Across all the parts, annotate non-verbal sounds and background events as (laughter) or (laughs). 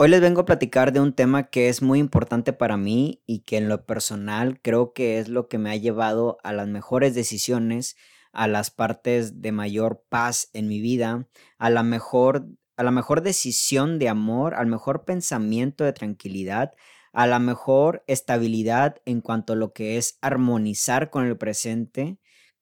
Hoy les vengo a platicar de un tema que es muy importante para mí y que en lo personal creo que es lo que me ha llevado a las mejores decisiones, a las partes de mayor paz en mi vida, a la mejor a la mejor decisión de amor, al mejor pensamiento de tranquilidad, a la mejor estabilidad en cuanto a lo que es armonizar con el presente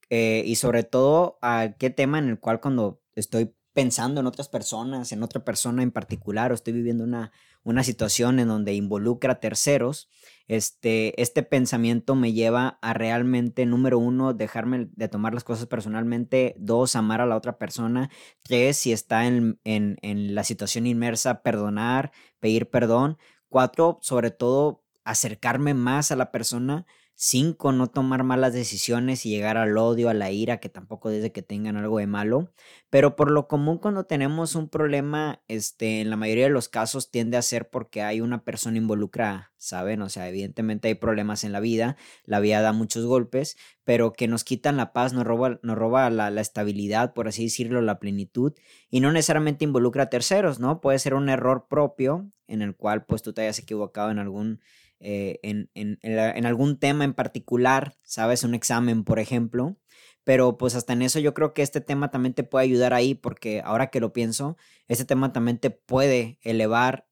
eh, y sobre todo a qué tema en el cual cuando estoy pensando en otras personas, en otra persona en particular, o estoy viviendo una, una situación en donde involucra terceros, este, este pensamiento me lleva a realmente, número uno, dejarme de tomar las cosas personalmente, dos, amar a la otra persona, tres, si está en, en, en la situación inmersa, perdonar, pedir perdón, cuatro, sobre todo, acercarme más a la persona Cinco, no tomar malas decisiones y llegar al odio, a la ira, que tampoco desde que tengan algo de malo. Pero por lo común cuando tenemos un problema, este, en la mayoría de los casos tiende a ser porque hay una persona involucrada, ¿saben? O sea, evidentemente hay problemas en la vida, la vida da muchos golpes, pero que nos quitan la paz, nos roba, nos roba la, la estabilidad, por así decirlo, la plenitud, y no necesariamente involucra a terceros, ¿no? Puede ser un error propio en el cual pues tú te hayas equivocado en algún eh, en, en, en, algún tema en particular, ¿sabes? Un examen, por ejemplo. Pero pues hasta en eso yo creo que este tema también te puede ayudar ahí porque ahora que lo pienso, este tema también te puede elevar,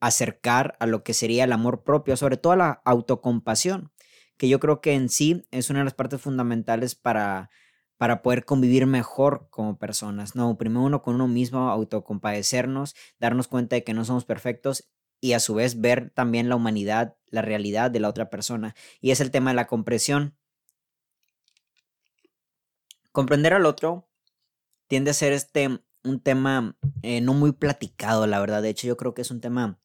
acercar a lo que sería el amor propio, sobre todo a la autocompasión, que yo creo que en sí es una de las partes fundamentales para, para poder convivir mejor como personas. No, primero uno con uno mismo, autocompadecernos, darnos cuenta de que no somos perfectos y a su vez ver también la humanidad, la realidad de la otra persona. Y es el tema de la comprensión. Comprender al otro tiende a ser este un tema eh, no muy platicado, la verdad. De hecho, yo creo que es un tema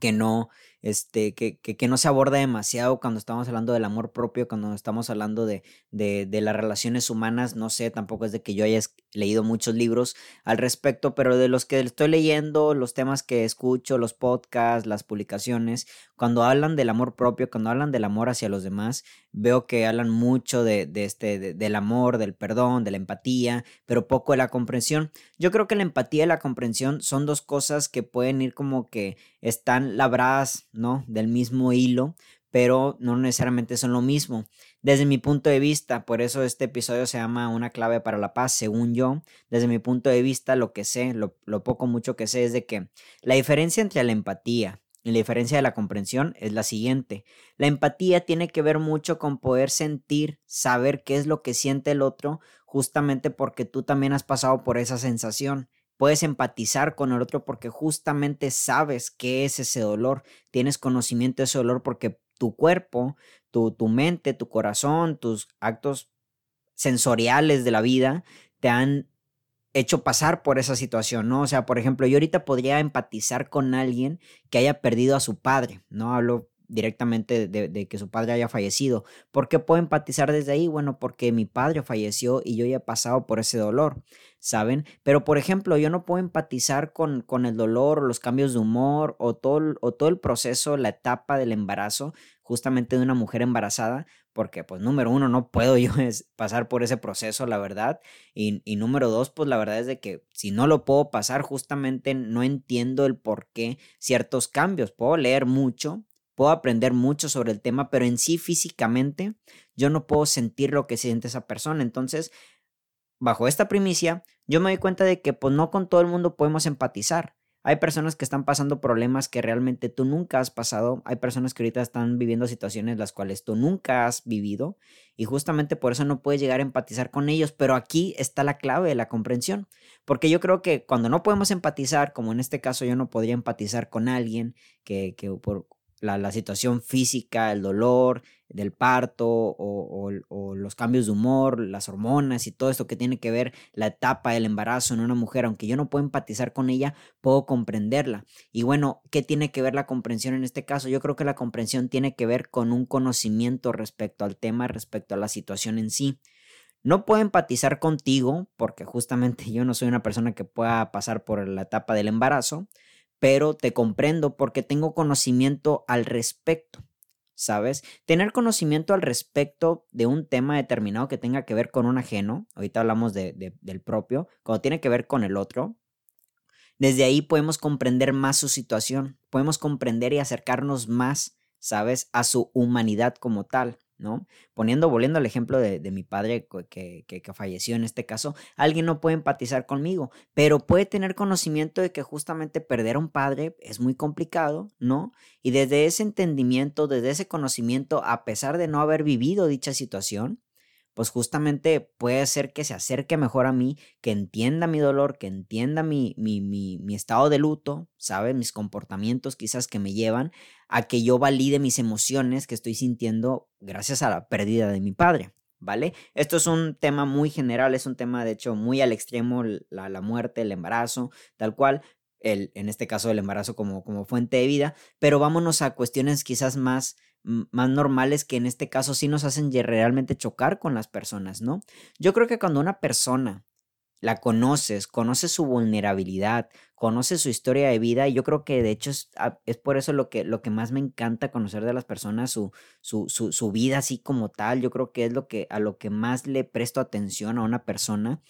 que no, este, que, que, no se aborda demasiado cuando estamos hablando del amor propio, cuando estamos hablando de, de, de, las relaciones humanas. No sé, tampoco es de que yo haya leído muchos libros al respecto, pero de los que estoy leyendo, los temas que escucho, los podcasts, las publicaciones, cuando hablan del amor propio, cuando hablan del amor hacia los demás, veo que hablan mucho de, de este, del amor, del perdón, de la empatía, pero poco de la comprensión. Yo creo que la empatía y la comprensión son dos cosas que pueden ir como que están labradas ¿no? Del mismo hilo, pero no necesariamente son lo mismo. Desde mi punto de vista, por eso este episodio se llama Una clave para la paz, según yo, desde mi punto de vista, lo que sé, lo, lo poco mucho que sé es de que la diferencia entre la empatía y la diferencia de la comprensión es la siguiente. La empatía tiene que ver mucho con poder sentir, saber qué es lo que siente el otro, justamente porque tú también has pasado por esa sensación puedes empatizar con el otro porque justamente sabes qué es ese dolor, tienes conocimiento de ese dolor porque tu cuerpo, tu, tu mente, tu corazón, tus actos sensoriales de la vida te han hecho pasar por esa situación, ¿no? O sea, por ejemplo, yo ahorita podría empatizar con alguien que haya perdido a su padre, ¿no? Hablo directamente de, que su padre haya fallecido. ¿Por qué puedo empatizar desde ahí? Bueno, porque mi padre falleció y yo ya he pasado por ese dolor, ¿saben? Pero, por ejemplo, yo no puedo empatizar con, con el dolor, los cambios de humor o todo, o todo el proceso, la etapa del embarazo, justamente de una mujer embarazada, porque, pues, número uno, no puedo (laughs) yo pasar por ese proceso, la verdad. Y, y número dos, pues, la verdad es de que si no lo puedo pasar, justamente no entiendo el por qué ciertos cambios. Puedo leer mucho, puedo aprender mucho sobre el tema, pero en sí físicamente yo no puedo sentir lo que siente esa persona. Entonces, bajo esta primicia, yo me doy cuenta de que pues no con todo el mundo podemos empatizar. Hay personas que están pasando problemas que realmente tú nunca has pasado. Hay personas que ahorita están viviendo situaciones las cuales tú nunca has vivido. Y justamente por eso no puedes llegar a empatizar con ellos. Pero aquí está la clave de la comprensión. Porque yo creo que cuando no podemos empatizar, como en este caso yo no podría empatizar con alguien que, que por la, situación física, el dolor del parto o, los cambios de humor, las hormonas y todo esto que tiene que ver la etapa del embarazo en una mujer, aunque yo no puedo empatizar con ella, puedo comprenderla. Y bueno, ¿qué tiene que ver la comprensión en este caso? Yo creo que la comprensión tiene que ver con un conocimiento respecto al tema, respecto a la situación en sí. No puedo empatizar contigo porque justamente (laughs) yo no soy una persona que pueda pasar por la etapa del embarazo, pero te comprendo porque tengo conocimiento al respecto, ¿sabes? Tener conocimiento al respecto de un tema determinado que tenga que ver con un ajeno, ahorita hablamos de, del propio, cuando tiene que ver con el otro, Desde ahí podemos comprender más su situación, podemos comprender y acercarnos más, ¿sabes?, a su humanidad como tal. ¿No? Poniendo, volviendo al ejemplo de, mi padre que, que, falleció en este caso, alguien no puede empatizar conmigo, pero puede tener conocimiento de que justamente perder a un padre es muy complicado, ¿no? Y desde ese entendimiento, desde ese conocimiento, a pesar de no haber vivido dicha situación, pues justamente puede ser que se acerque mejor a mí, que entienda mi dolor, que entienda mi, mi, mi, mi estado de luto, ¿sabe? Mis comportamientos quizás que me llevan a que yo valide mis emociones que estoy sintiendo gracias a la pérdida de mi padre. ¿Vale? Esto es un tema muy general, es un tema de hecho muy al extremo, la, la muerte, el embarazo, tal cual, el, en este caso el embarazo como, como fuente de vida, pero vámonos a cuestiones quizás más más normales que en este caso sí nos hacen realmente chocar con las personas, ¿no? Yo creo que cuando una persona la conoces, conoces su vulnerabilidad, conoces su historia de vida, y yo creo que de hecho es, ah, es, por eso lo que, lo que más me encanta conocer de las personas, su, su, su, su, vida así como tal, yo creo que es lo que, a lo que más le presto atención a una persona,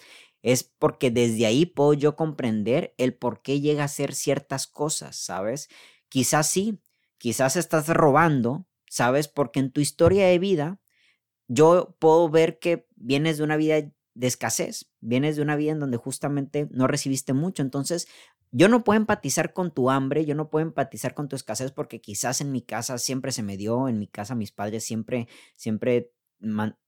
es porque desde ahí puedo yo comprender el por qué llega a hacer ciertas cosas, ¿sabes? Quizás sí, quizás estás robando, ¿sabes? Porque en tu historia de vida, yo puedo ver que vienes de una vida de escasez, vienes de una vida en donde justamente no recibiste mucho, entonces yo no puedo empatizar con tu hambre, yo no puedo empatizar con tu escasez porque quizás en mi casa siempre se me dio, en mi casa mis padres siempre, siempre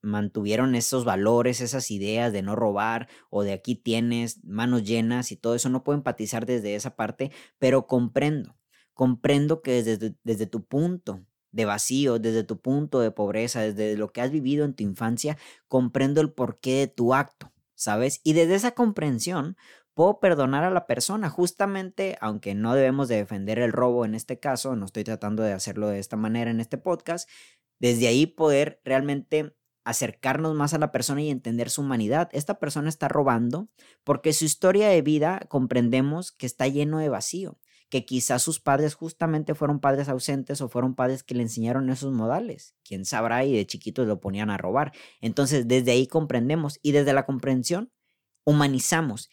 mantuvieron esos valores, esas ideas de no robar o de aquí tienes manos llenas y todo eso, no puedo empatizar desde esa parte, pero comprendo, comprendo que desde, desde tu punto de vacío, desde tu punto de pobreza, desde lo que has vivido en tu infancia, comprendo el porqué de tu acto, ¿sabes? Y desde esa comprensión puedo perdonar a la persona, justamente, aunque no debemos de defender el robo en este caso, no estoy tratando de hacerlo de esta manera en este podcast, desde ahí poder realmente acercarnos más a la persona y entender su humanidad. Esta persona está robando porque su historia de vida comprendemos que está lleno de vacío que quizás sus padres justamente fueron padres ausentes o fueron padres que le enseñaron esos modales. Quién sabrá y de chiquitos lo ponían a robar. Entonces, desde ahí comprendemos y desde la comprensión humanizamos.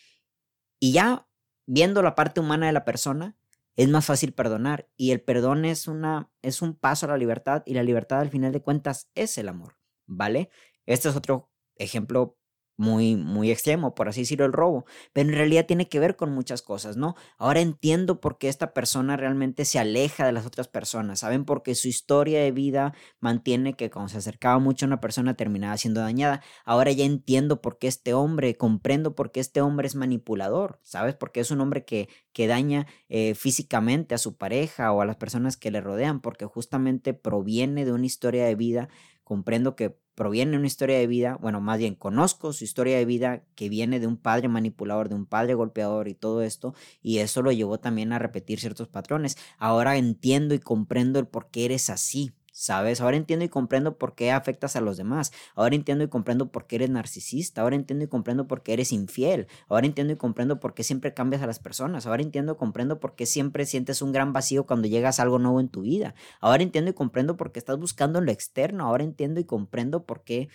Y ya viendo la parte humana de la persona, es más fácil perdonar y el perdón es una es un paso a la libertad y la libertad al final de cuentas es el amor, ¿vale? Este es otro ejemplo muy, muy extremo, por así decirlo, el robo, pero en realidad tiene que ver con muchas cosas, ¿no? Ahora entiendo por qué esta persona realmente se aleja de las otras personas, ¿saben? Porque su historia de vida mantiene que cuando se acercaba mucho a una persona terminaba siendo dañada. Ahora ya entiendo por qué este hombre, comprendo por qué este hombre es manipulador, ¿sabes? Porque es un hombre que, que daña eh, físicamente a su pareja o a las personas que le rodean, porque justamente proviene de una historia de vida comprendo que proviene de una historia de vida, bueno, más bien conozco su historia de vida que viene de un padre manipulador, de un padre golpeador y todo esto, y eso lo llevó también a repetir ciertos patrones. Ahora entiendo y comprendo el por qué eres así, ¿Sabes? Ahora entiendo y comprendo por qué afectas a los demás. Ahora entiendo y comprendo por qué eres narcisista. Ahora entiendo y comprendo por qué eres infiel. Ahora entiendo y comprendo por qué siempre cambias a las personas. Ahora entiendo y comprendo por qué siempre sientes un gran vacío cuando llegas a algo nuevo en tu vida. Ahora entiendo y comprendo por qué estás buscando en lo externo. Ahora entiendo y comprendo por qué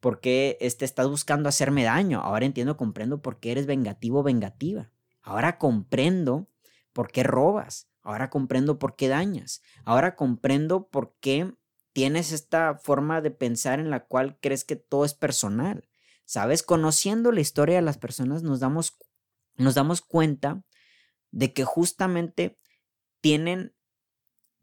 por qué este, estás buscando hacerme daño. Ahora entiendo y comprendo por qué eres vengativo o vengativa. Ahora comprendo por qué robas. Ahora comprendo por qué dañas. Ahora comprendo por qué tienes esta forma de pensar en la cual crees que todo es personal. ¿Sabes? Conociendo la historia de las personas nos damos, nos damos cuenta de que justamente tienen,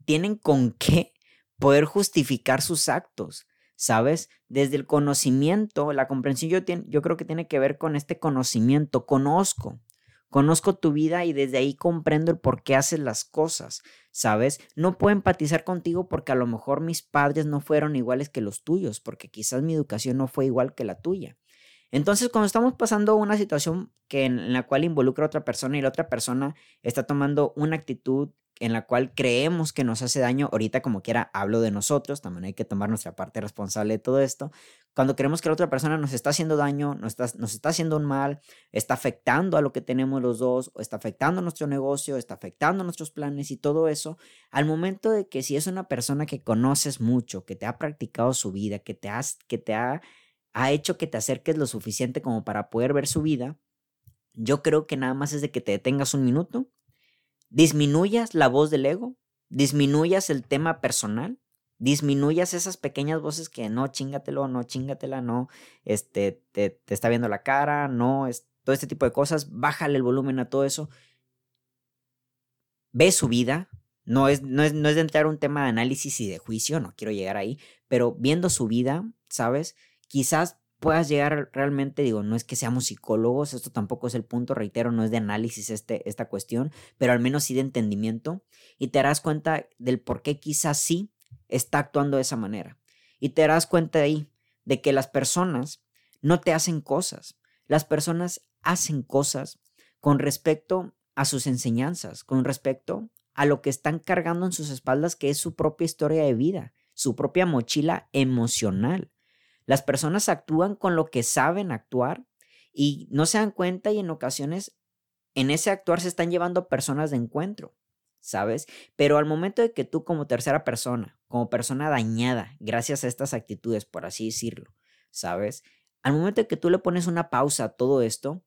tienen con qué poder justificar sus actos. ¿Sabes? Desde el conocimiento, la comprensión yo, yo creo que tiene que ver con este conocimiento. Conozco, Conozco tu vida y desde ahí comprendo el por qué haces las cosas, ¿sabes? No puedo empatizar contigo porque a lo mejor mis padres no fueron iguales que los tuyos, porque quizás mi educación no fue igual que la tuya. Entonces, cuando estamos pasando una situación que en la cual involucra a otra persona y la otra persona está tomando una actitud en la cual creemos que nos hace daño, ahorita como quiera hablo de nosotros, también hay que tomar nuestra parte responsable de todo esto, cuando creemos que la otra persona nos está haciendo daño, nos está, nos está haciendo un mal, está afectando a lo que tenemos los dos, o está afectando nuestro negocio, está afectando nuestros planes y todo eso, al momento de que si es una persona que conoces mucho, que te ha practicado su vida, que te, has, que te ha, ha hecho que te acerques lo suficiente como para poder ver su vida, yo creo que nada más es de que te detengas un minuto, disminuyas la voz del ego, disminuyas el tema personal, disminuyas esas pequeñas voces que no, chingatelo, no, chingatela, no, este, te, está viendo la cara, no, es, todo este tipo de cosas, bájale el volumen a todo eso. Ve su vida, no es, no es, no es de entrar un tema de análisis y de juicio, no quiero llegar ahí, pero viendo su vida, ¿sabes? Quizás puedas llegar realmente, digo, no es que seamos psicólogos, esto tampoco es el punto, reitero, no es de análisis este, esta cuestión, pero al menos sí de entendimiento y te darás cuenta del por qué quizás sí está actuando de esa manera. Y te darás cuenta ahí de que las personas no te hacen cosas, las personas hacen cosas con respecto a sus enseñanzas, con respecto a lo que están cargando en sus espaldas, que es su propia historia de vida, su propia mochila emocional. Las personas actúan con lo que saben actuar y no se dan cuenta y en ocasiones en ese actuar se están llevando personas de encuentro, ¿sabes? Pero al momento de que tú como tercera persona, como persona dañada, gracias a estas actitudes, por así decirlo, ¿sabes? Al momento de que tú le pones una pausa a todo esto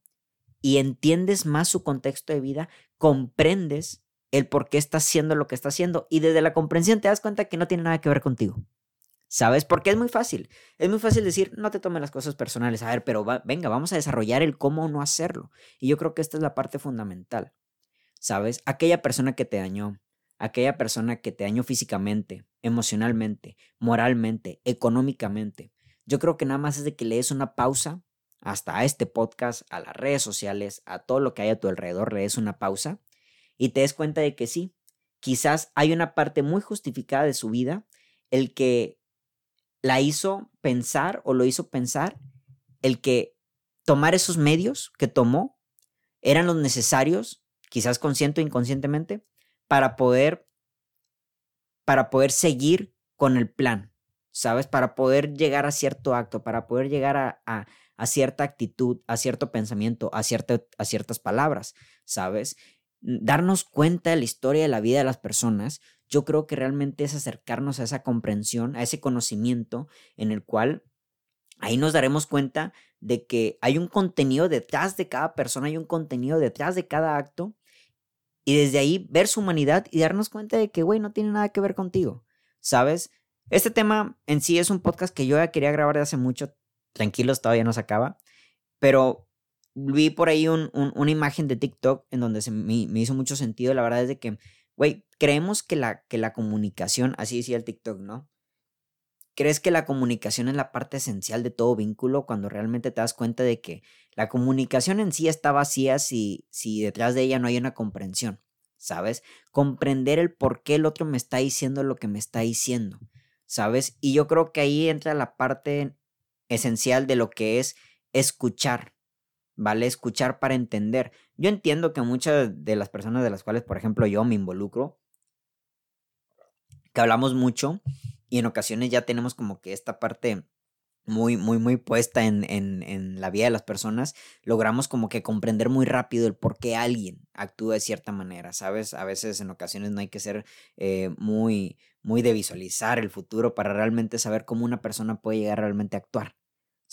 y entiendes más su contexto de vida, comprendes el por qué está haciendo lo que está haciendo y desde la comprensión te das cuenta que no tiene nada que ver contigo. ¿Sabes? Porque es muy fácil. Es muy fácil decir, no te tomes las cosas personales. A ver, pero venga, vamos a desarrollar el cómo no hacerlo. Y yo creo que esta es la parte fundamental. ¿Sabes? Aquella persona que te dañó, aquella persona que te dañó físicamente, emocionalmente, moralmente, económicamente. Yo creo que nada más es de que le des una pausa hasta a este podcast, a las redes sociales, a todo lo que hay a tu alrededor, le des una pausa y te des cuenta de que sí, quizás hay una parte muy justificada de su vida, el que la hizo pensar o lo hizo pensar el que tomar esos medios que tomó eran los necesarios, quizás consciente o inconscientemente, para poder para poder seguir con el plan, ¿sabes? Para poder llegar a cierto acto, para poder llegar a, a, cierta actitud, a cierto pensamiento, a, a ciertas palabras, ¿sabes? Darnos cuenta de la historia de la vida de las personas yo creo que realmente es acercarnos a esa comprensión, a ese conocimiento en el cual ahí nos daremos cuenta de que hay un contenido detrás de cada persona, hay un contenido detrás de cada acto y desde ahí ver su humanidad y darnos cuenta de que, güey, no tiene nada que ver contigo, ¿sabes? Este tema en sí es un podcast que yo ya quería grabar de hace mucho, tranquilos, todavía no se acaba, pero vi por ahí una imagen de TikTok en donde se me, me hizo mucho sentido, la verdad es de que Güey, creemos que la, que la comunicación, así decía el TikTok, ¿no? ¿Crees que la comunicación es la parte esencial de todo vínculo cuando realmente te das cuenta de que la comunicación en sí está vacía si, si detrás de ella no hay una comprensión? ¿Sabes? Comprender el por qué el otro me está diciendo lo que me está diciendo, ¿sabes? Y yo creo que ahí entra la parte esencial de lo que es escuchar, ¿vale? Escuchar para entender. Yo entiendo que muchas de las personas de las cuales, por ejemplo, yo me involucro, que hablamos mucho y en ocasiones ya tenemos como que esta parte muy, muy, muy puesta en, en, la vida de las personas, logramos como que comprender muy rápido el por qué alguien actúa de cierta manera, ¿sabes? A veces en ocasiones no hay que ser eh, muy, muy de visualizar el futuro para realmente saber cómo una persona puede llegar realmente a actuar.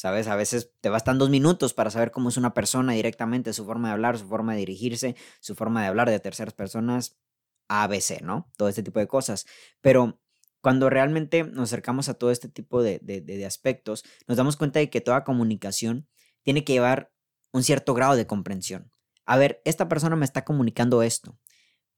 ¿Sabes? A veces te bastan dos minutos para saber cómo es una persona directamente, su forma de hablar, su forma de dirigirse, su forma de hablar de terceras personas, ABC, ¿no? Todo este tipo de cosas. Pero cuando realmente nos acercamos a todo este tipo de, de, de aspectos, nos damos cuenta de que toda comunicación tiene que llevar un cierto grado de comprensión. A ver, esta persona me está comunicando esto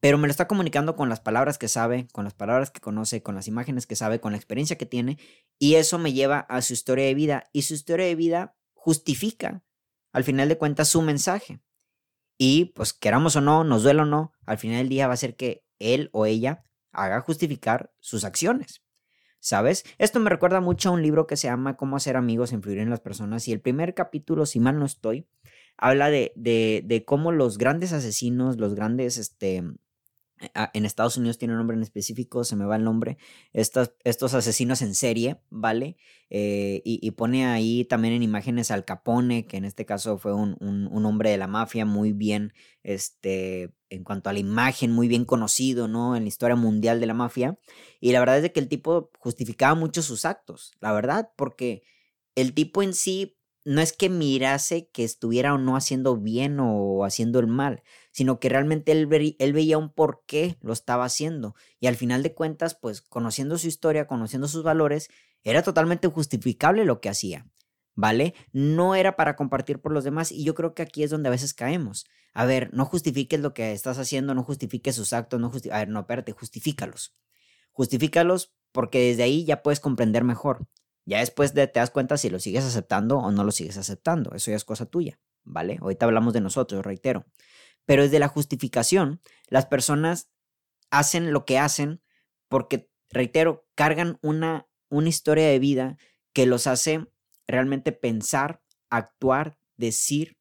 pero me lo está comunicando con las palabras que sabe, con las palabras que conoce, con las imágenes que sabe, con la experiencia que tiene, y eso me lleva a su historia de vida, y su historia de vida justifica, al final de cuentas, su mensaje. Y pues queramos o no, nos duela o no, al final del día va a ser que él o ella haga justificar sus acciones. ¿Sabes? Esto me recuerda mucho a un libro que se llama Cómo hacer amigos influir en las personas, y el primer capítulo, si mal no estoy, habla de, de, de cómo los grandes asesinos, los grandes este, en Estados Unidos tiene un nombre en específico, se me va el nombre, estos, asesinos en serie, ¿vale? Eh, y, pone ahí también en imágenes al Capone, que en este caso fue un, un, hombre de la mafia muy bien, este, en cuanto a la imagen, muy bien conocido, ¿no? En la historia mundial de la mafia. Y la verdad es que el tipo justificaba mucho sus actos, la verdad, porque el tipo en sí no es que mirase que estuviera o no haciendo bien o haciendo el mal, sino que realmente él, veía un por qué lo estaba haciendo. Y al final de cuentas, pues conociendo su historia, conociendo sus valores, era totalmente justificable lo que hacía. ¿Vale? No era para compartir por los demás y yo creo que aquí es donde a veces caemos. A ver, no justifiques lo que estás haciendo, no justifiques sus actos, no A ver, no, espérate, justifícalos. Justifícalos porque desde ahí ya puedes comprender mejor. Ya después te das cuenta si lo sigues aceptando o no lo sigues aceptando. Eso ya es cosa tuya, ¿vale? Ahorita hablamos de nosotros, reitero. Pero desde la justificación, las personas hacen lo que hacen porque, reitero, cargan una, una historia de vida que los hace realmente pensar, actuar, decir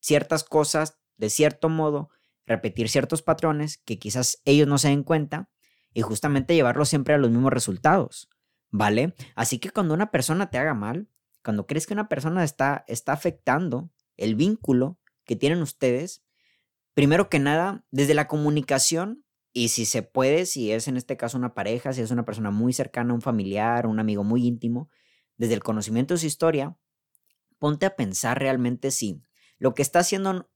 ciertas cosas de cierto modo, repetir ciertos patrones que quizás ellos no se den cuenta y justamente llevarlos siempre a los mismos resultados. ¿Vale? Así que cuando una persona te haga mal, cuando crees que una persona está, está afectando el vínculo que tienen ustedes, primero que nada, desde la comunicación, y si se puede, si es en este caso una pareja, si es una persona muy cercana, un familiar, un amigo muy íntimo, desde el conocimiento de su historia, ponte a pensar realmente si lo que está haciendo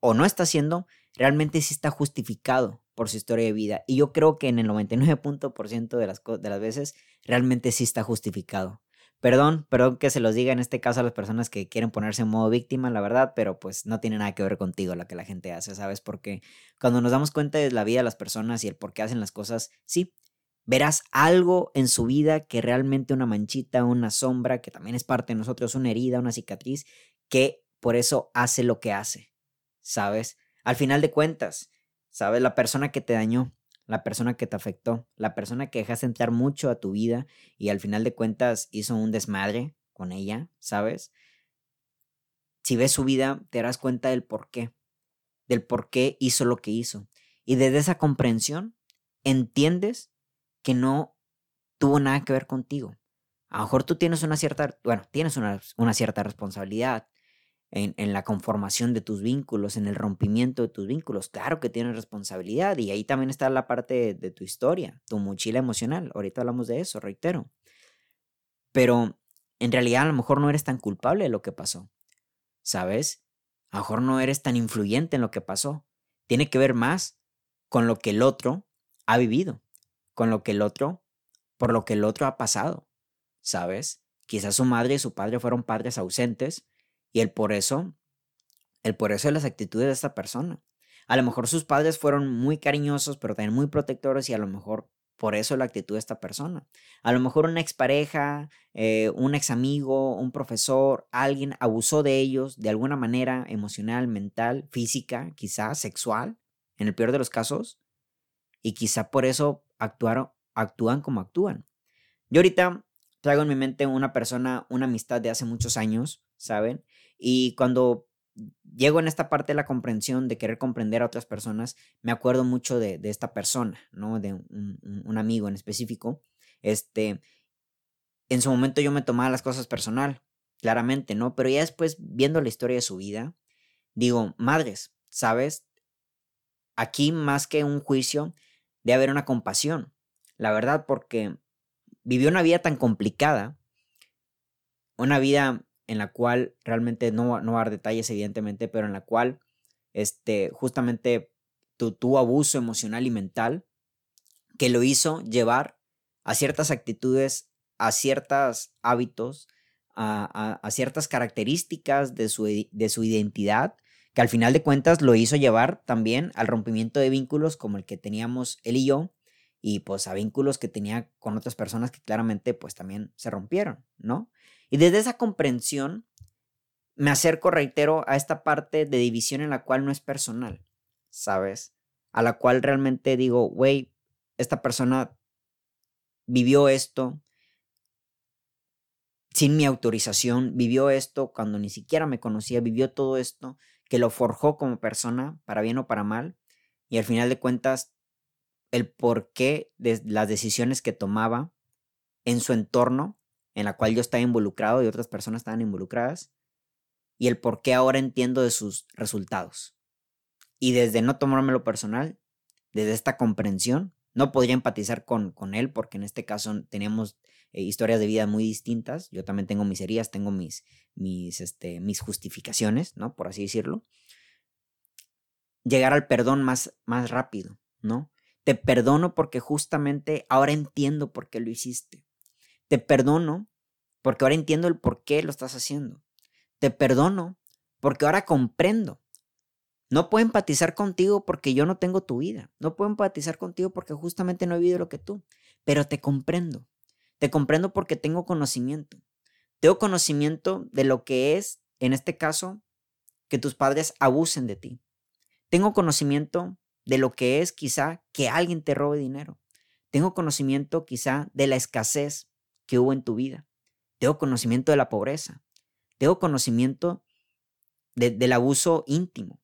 o no está haciendo realmente sí está justificado por su historia de vida. Y yo creo que en el 99% de las, de las veces realmente sí está justificado. Perdón, perdón que se los diga en este caso a las personas que quieren ponerse en modo víctima, la verdad, pero pues no tiene nada que ver contigo lo que la gente hace, ¿sabes? Porque cuando nos damos cuenta de la vida de las personas y el por qué hacen las cosas, sí, verás algo en su vida que realmente una manchita, una sombra, que también es parte de nosotros, una herida, una cicatriz, que por eso hace lo que hace, ¿sabes? Al final de cuentas, ¿sabes? La persona que te dañó, la persona que te afectó, la persona que dejaste entrar mucho a tu vida y al final de cuentas hizo un desmadre con ella, ¿sabes? Si ves su vida, te darás cuenta del por qué, del por qué hizo lo que hizo. Y desde esa comprensión, entiendes que no tuvo nada que ver contigo. A lo mejor tú tienes una cierta, bueno, tienes una, una cierta responsabilidad, en, la conformación de tus vínculos, en el rompimiento de tus vínculos. Claro que tienes responsabilidad y ahí también está la parte de, tu historia, tu mochila emocional. Ahorita hablamos de eso, reitero. Pero en realidad a lo mejor no eres tan culpable de lo que pasó. ¿Sabes? A lo mejor no eres tan influyente en lo que pasó. Tiene que ver más con lo que el otro ha vivido, con lo que el otro, por lo que el otro ha pasado. ¿Sabes? Quizás su madre y su padre fueron padres ausentes y el por eso, el por eso de las actitudes de esta persona. A lo mejor sus padres fueron muy cariñosos, pero también muy protectores y a lo mejor por eso la actitud de esta persona. A lo mejor una expareja, eh, un ex amigo, un profesor, alguien abusó de ellos de alguna manera emocional, mental, física, quizá sexual, en el peor de los casos, y quizá por eso actuaron, actúan como actúan. Yo ahorita traigo en mi mente una persona, una amistad de hace muchos años, ¿saben? Y cuando llego en esta parte de la comprensión, de querer comprender a otras personas, me acuerdo mucho de, esta persona, ¿no? De un, amigo en específico. Este, en su momento yo me tomaba las cosas personal, claramente, ¿no? Pero ya después, viendo la historia de su vida, digo, madres, ¿sabes? Aquí más que un juicio, debe haber una compasión, la verdad, porque vivió una vida tan complicada, una vida en la cual realmente no, no va a dar detalles, evidentemente, pero en la cual este, justamente tuvo abuso emocional y mental que lo hizo llevar a ciertas actitudes, a ciertos hábitos, a, a, ciertas características de su, de su identidad, que al final de cuentas lo hizo llevar también al rompimiento de vínculos como el que teníamos él y yo, y pues a vínculos que tenía con otras personas que claramente pues también se rompieron, ¿no? Y desde esa comprensión me acerco, reitero, a esta parte de división en la cual no es personal, ¿sabes? A la cual realmente digo, güey, esta persona vivió esto sin mi autorización, vivió esto cuando ni siquiera me conocía, vivió todo esto que lo forjó como persona, para bien o para mal, y al final de cuentas, el porqué de las decisiones que tomaba en su entorno en la cual yo estaba involucrado y otras personas estaban involucradas, y el por qué ahora entiendo de sus resultados. Y desde no tomármelo personal, desde esta comprensión, No podría empatizar con, con él porque en este caso tenemos eh, historias de vida muy distintas. Yo también tengo mis heridas, tengo mis, mis, este, mis justificaciones, ¿no? Por así decirlo. Llegar al perdón más, más rápido, ¿no? Te perdono porque justamente ahora entiendo por qué lo hiciste. Te perdono porque ahora entiendo el por qué lo estás haciendo. Te perdono porque ahora comprendo. No puedo empatizar contigo porque yo no tengo tu vida. No puedo empatizar contigo porque justamente no he vivido lo que tú. Pero te comprendo. Te comprendo porque tengo conocimiento. Tengo conocimiento de lo que es, en este caso, que tus padres abusen de ti. Tengo conocimiento de lo que es quizá que alguien te robe dinero. Tengo conocimiento quizá de la escasez que hubo en tu vida. Tengo conocimiento de la pobreza. Tengo conocimiento del abuso íntimo,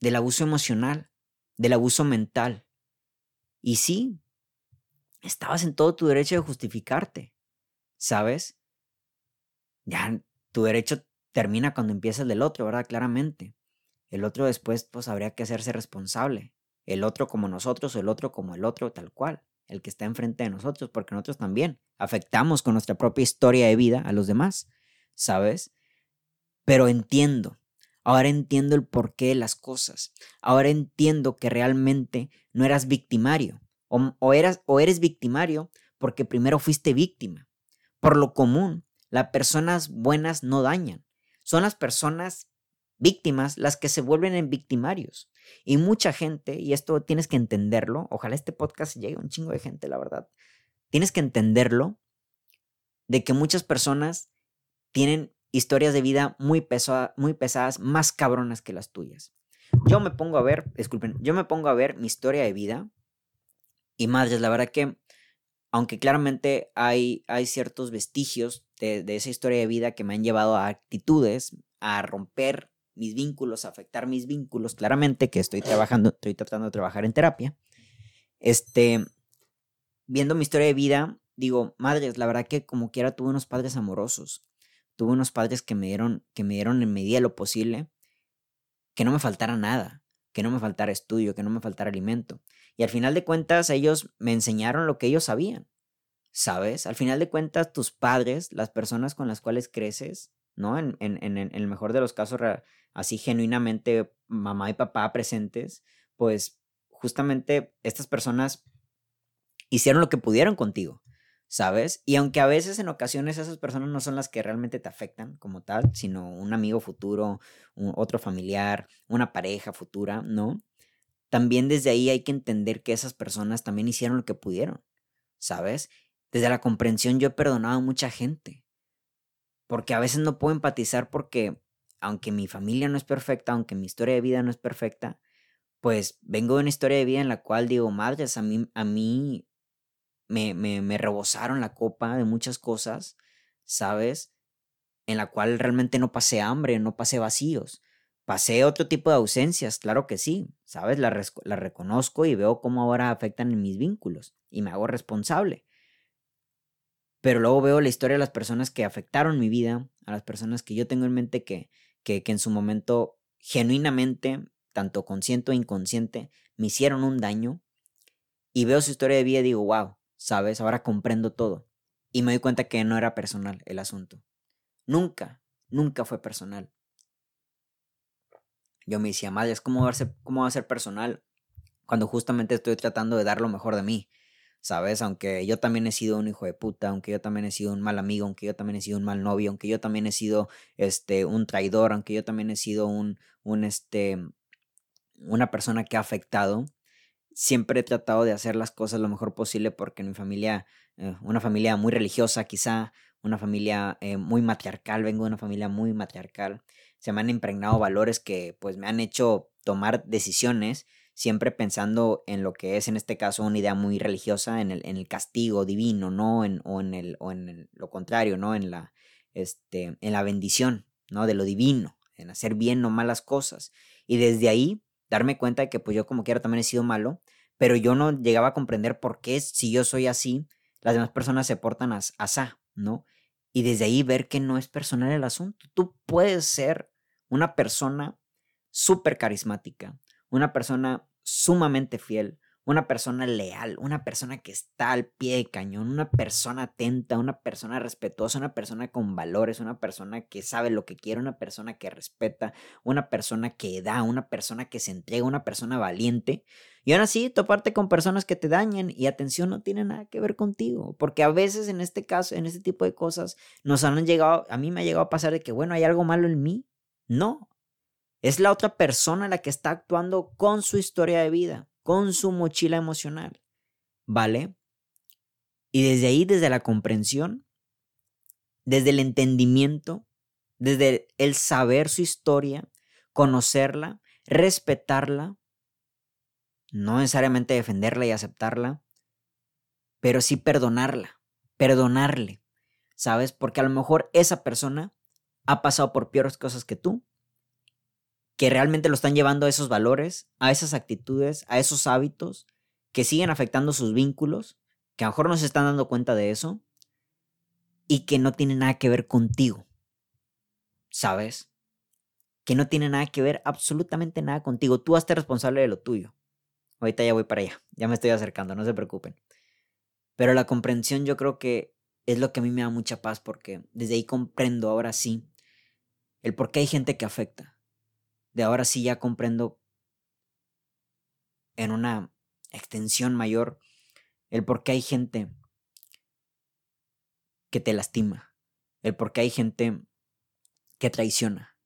del abuso emocional, del abuso mental. Y sí, estabas en todo tu derecho de justificarte, ¿sabes? Ya tu derecho termina cuando empieza el del otro, ¿verdad? Claramente. El otro después, pues habría que hacerse responsable. El otro como nosotros o el otro como el otro, tal cual. El que está enfrente de nosotros, porque nosotros también afectamos con nuestra propia historia de vida a los demás, ¿sabes? Pero entiendo, ahora entiendo el porqué de las cosas. Ahora entiendo que realmente no eras victimario, o, eras, o eres victimario porque primero fuiste víctima. Por lo común, las personas buenas no dañan. Son las personas víctimas las que se vuelven en victimarios. Y mucha gente, y esto tienes que entenderlo, ojalá este podcast llegue a un chingo de gente, la verdad. Tienes que entenderlo de que muchas personas tienen historias de vida muy, muy pesadas, más cabronas que las tuyas. Yo me pongo a ver, disculpen, yo me pongo a ver mi historia de vida y madres, la verdad que, aunque claramente hay, hay ciertos vestigios de, esa historia de vida que me han llevado a actitudes, a romper mis vínculos, afectar mis vínculos, claramente que estoy trabajando, estoy tratando de trabajar en terapia. Este, viendo mi historia de vida, digo, madres, la verdad que como quiera tuve unos padres amorosos, tuve unos padres que me dieron, que me dieron en medida lo posible, que no me faltara nada, que no me faltara estudio, que no me faltara alimento. Y al final de cuentas ellos me enseñaron lo que ellos sabían, ¿sabes? Al final de cuentas tus padres, las personas con las cuales creces, ¿no? En, en, en, en el mejor de los casos, así genuinamente mamá y papá presentes, pues justamente estas personas hicieron lo que pudieron contigo, ¿sabes? Y aunque a veces en ocasiones esas personas no son las que realmente te afectan como tal, sino un amigo futuro, otro familiar, una pareja futura, ¿no? también desde ahí hay que entender que esas personas también hicieron lo que pudieron, ¿sabes? Desde la comprensión yo he perdonado a mucha gente, porque a veces no puedo empatizar porque aunque mi familia no es perfecta, aunque mi historia de vida no es perfecta, pues vengo de una historia de vida en la cual digo, madres, a mí, a mí me, me, me rebosaron la copa de muchas cosas, ¿sabes? En la cual realmente no pasé hambre, no pasé vacíos. Pasé otro tipo de ausencias, claro que sí, ¿sabes? La, la, reconozco y veo cómo ahora afectan en mis vínculos y me hago responsable. Pero luego veo la historia de las personas que afectaron mi vida, a las personas que yo tengo en mente que, que, en su momento genuinamente, tanto consciente o inconsciente, me hicieron un daño y veo su historia de vida y digo, wow, ¿sabes? Ahora comprendo todo. Y me doy cuenta que no era personal el asunto. Nunca, nunca fue personal yo me decía, madre, ¿cómo va, a ser, ¿cómo va a ser personal cuando justamente estoy tratando de dar lo mejor de mí? ¿Sabes? Aunque yo también he sido un hijo de puta, aunque yo también he sido un mal amigo, aunque yo también he sido un mal novio, aunque yo también he sido este, un traidor, aunque yo también he sido un, un este, una persona que ha afectado, siempre he tratado de hacer las cosas lo mejor posible porque mi familia, eh, una familia muy religiosa quizá, una familia eh, muy matriarcal, vengo de una familia muy matriarcal, se me han impregnado valores que pues me han hecho tomar decisiones siempre pensando en lo que es en este caso una idea muy religiosa, en el, en el castigo divino, ¿no? En, o en, el, o en lo contrario, ¿no? En la, este, en la bendición, ¿no? De lo divino, en hacer bien o malas cosas. Y desde ahí darme cuenta de que pues yo como quiera también he sido malo, pero yo no llegaba a comprender por qué si yo soy así, las demás personas se portan asá, ¿no? Y desde ahí ver que no es personal el asunto. Tú puedes ser una persona súper carismática, una persona sumamente fiel, una persona leal, una persona que está al pie de cañón, una persona atenta, una persona respetuosa, una persona con valores, una persona que sabe lo que quiere, una persona que respeta, una persona que da, una persona que se entrega, una persona valiente. Y aún así, toparte con personas que te dañan y atención no tiene nada que ver contigo, porque a veces en este caso, en este tipo de cosas, nos han llegado, a mí me ha llegado a pasar de que, bueno, hay algo malo en mí. No, es la otra persona la que está actuando con su historia de vida con su mochila emocional. ¿Vale? Y desde ahí, desde la comprensión, desde el entendimiento, desde el saber su historia, conocerla, respetarla, no necesariamente defenderla y aceptarla, pero sí perdonarla, perdonarle, ¿sabes? Porque a lo mejor esa persona ha pasado por peores cosas que tú que realmente lo están llevando a esos valores, a esas actitudes, a esos hábitos que siguen afectando sus vínculos, que a lo mejor no se están dando cuenta de eso y que no tienen nada que ver contigo. ¿Sabes? Que no tiene nada que ver absolutamente nada contigo. Tú hazte responsable de lo tuyo. Ahorita ya voy para allá, ya me estoy acercando, no se preocupen. Pero la comprensión yo creo que es lo que a mí me da mucha paz porque desde ahí comprendo ahora sí el por qué hay gente que afecta de ahora sí ya comprendo en una extensión mayor el por qué hay gente que te lastima, el por qué hay gente que traiciona,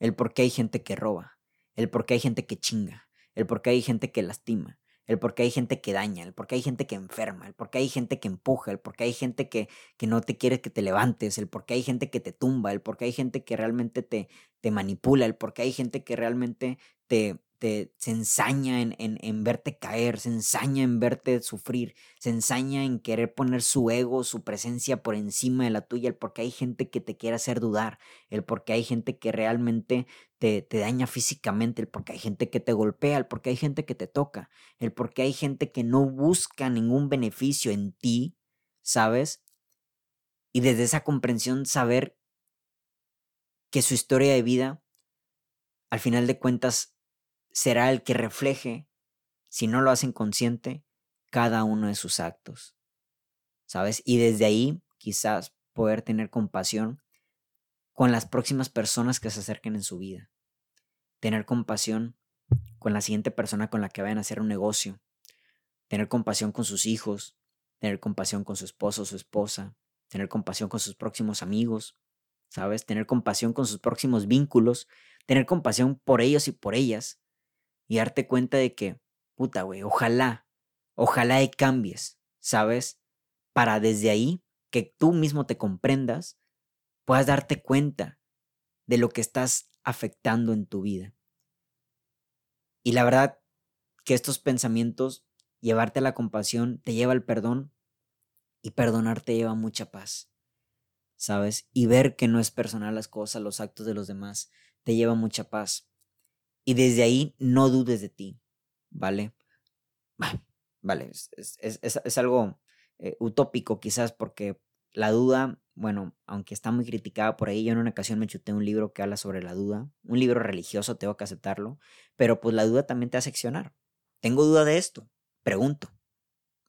el por qué hay gente que roba, el por qué hay gente que chinga, el por qué hay gente que lastima, el por qué hay gente que daña, el por qué hay gente que enferma, el por qué hay gente que empuja, el por qué hay gente que, que no te quiere que te levantes, el por qué hay gente que te tumba, el por qué hay gente que realmente te, te manipula, el por qué hay gente que realmente te, se ensaña en, en, en, verte caer, se ensaña en verte sufrir, se ensaña en querer poner su ego, su presencia por encima de la tuya, el porque hay gente que te quiere hacer dudar, el porque hay gente que realmente te, te daña físicamente, el porque hay gente que te golpea, el porque hay gente que te toca, el porque hay gente que no busca ningún beneficio en ti, ¿sabes? Y desde esa comprensión saber que su historia de vida, al final de cuentas, será el que refleje, si no lo hacen consciente, cada uno de sus actos. ¿Sabes? Y desde ahí quizás poder tener compasión con las próximas personas que se acerquen en su vida. Tener compasión con la siguiente persona con la que vayan a hacer un negocio. Tener compasión con sus hijos. Tener compasión con su esposo o su esposa. Tener compasión con sus próximos amigos. ¿Sabes? Tener compasión con sus próximos vínculos. Tener compasión por ellos y por ellas y darte cuenta de que, puta, güey, ojalá, ojalá y cambies, ¿sabes? Para desde ahí, que tú mismo te comprendas, puedas darte cuenta de lo que estás afectando en tu vida. Y la verdad que estos pensamientos, llevarte a la compasión, te lleva al perdón y perdonar te lleva mucha paz, ¿sabes? Y ver que no es personal las cosas, los actos de los demás, te lleva mucha paz. Y desde ahí no dudes de ti, ¿vale? Vale, es, algo eh, utópico quizás porque la duda, bueno, aunque está muy criticada por ahí, yo en una ocasión me chuté un libro que habla sobre la duda, un libro religioso, tengo que aceptarlo, pero pues la duda también te hace accionar. Tengo duda de esto, pregunto,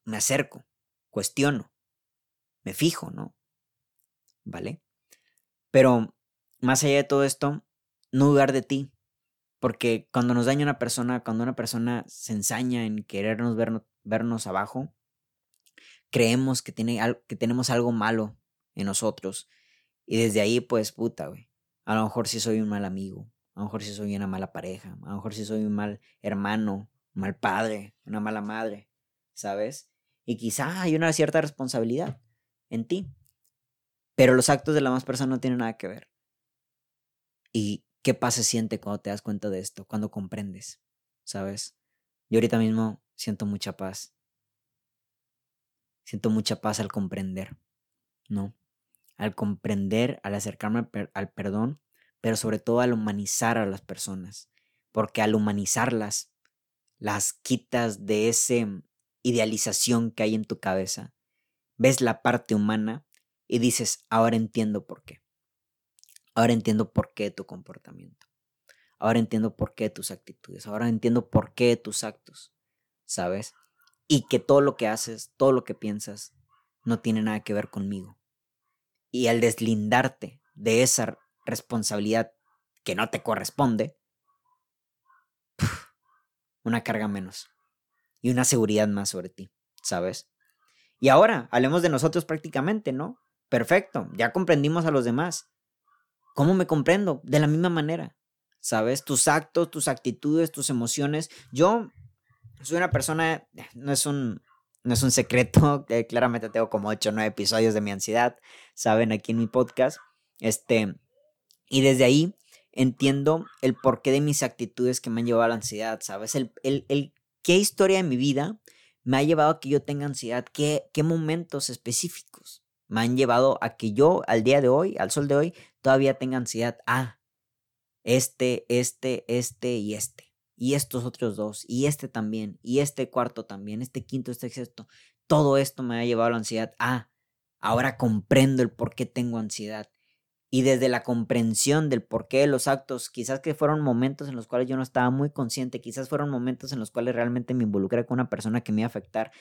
me acerco, cuestiono, me fijo, ¿no? ¿Vale? Pero más allá de todo esto, no dudar de ti, porque cuando nos daña una persona, cuando una persona se ensaña en querernos vernos, vernos abajo, creemos que, tiene, que tenemos algo malo en nosotros. Y desde ahí, pues, puta, güey. A lo mejor sí soy un mal amigo. A lo mejor sí soy una mala pareja. A lo mejor sí soy un mal hermano, un mal padre, una mala madre. ¿Sabes? Y quizá hay una cierta responsabilidad en ti. Pero los actos de la más persona no tienen nada que ver. Y qué paz se siente cuando te das cuenta de esto, cuando comprendes, ¿sabes? Yo ahorita mismo siento mucha paz. Siento mucha paz al comprender, ¿no? Al comprender, al acercarme al, perdón, pero sobre todo al humanizar a las personas. Porque al humanizarlas, las quitas de esa idealización que hay en tu cabeza. Ves la parte humana y dices, ahora entiendo por qué. Ahora entiendo por qué tu comportamiento. Ahora entiendo por qué tus actitudes. Ahora entiendo por qué tus actos. ¿Sabes? y que todo lo que haces, todo lo que piensas, no tiene nada que ver conmigo. Y al deslindarte de esa responsabilidad que no te corresponde, (sniffs) una carga menos y una seguridad más sobre ti, ¿sabes? Y ahora, hablemos de nosotros prácticamente, ¿no? Perfecto, ya comprendimos a los demás. ¿Cómo me comprendo? De la misma manera, ¿sabes? Tus actos, tus actitudes, tus emociones. Yo soy una persona, no es un, no es un secreto, (laughs) claramente tengo como 8 o 9 episodios de mi ansiedad, ¿saben? Aquí en mi podcast. Este, y desde ahí entiendo el porqué de mis actitudes que me han llevado a la ansiedad, ¿sabes? El, el, el qué historia de mi vida me ha llevado a que yo tenga ansiedad, qué, qué momentos específicos me han llevado a que yo al día de hoy, al sol de hoy, todavía tenga ansiedad. Ah, este, este, este y este. Y estos otros dos. Y este también. Y este cuarto también. Este quinto, este sexto. Todo esto me ha llevado a la ansiedad. Ah, ahora comprendo el por qué tengo ansiedad y desde la comprensión del porqué de los actos, quizás que fueron momentos en los cuales yo no estaba muy consciente, quizás fueron momentos en los cuales realmente me involucré con una persona que me iba a afectar,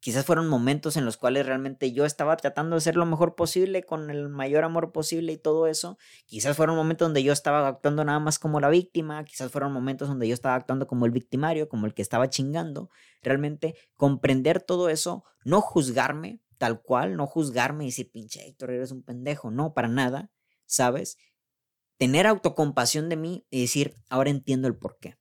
quizás fueron momentos en los cuales realmente yo estaba tratando de ser lo mejor posible, con el mayor amor posible y todo eso, quizás fueron momentos donde yo estaba actuando nada más como la víctima, quizás fueron momentos donde yo estaba actuando como el victimario, como el que estaba chingando, realmente comprender todo eso, no juzgarme, tal cual, no juzgarme y decir, pinche Héctor, eres un pendejo. No, para nada. ¿sabes? Tener autocompasión de mí y decir, ahora entiendo el por qué.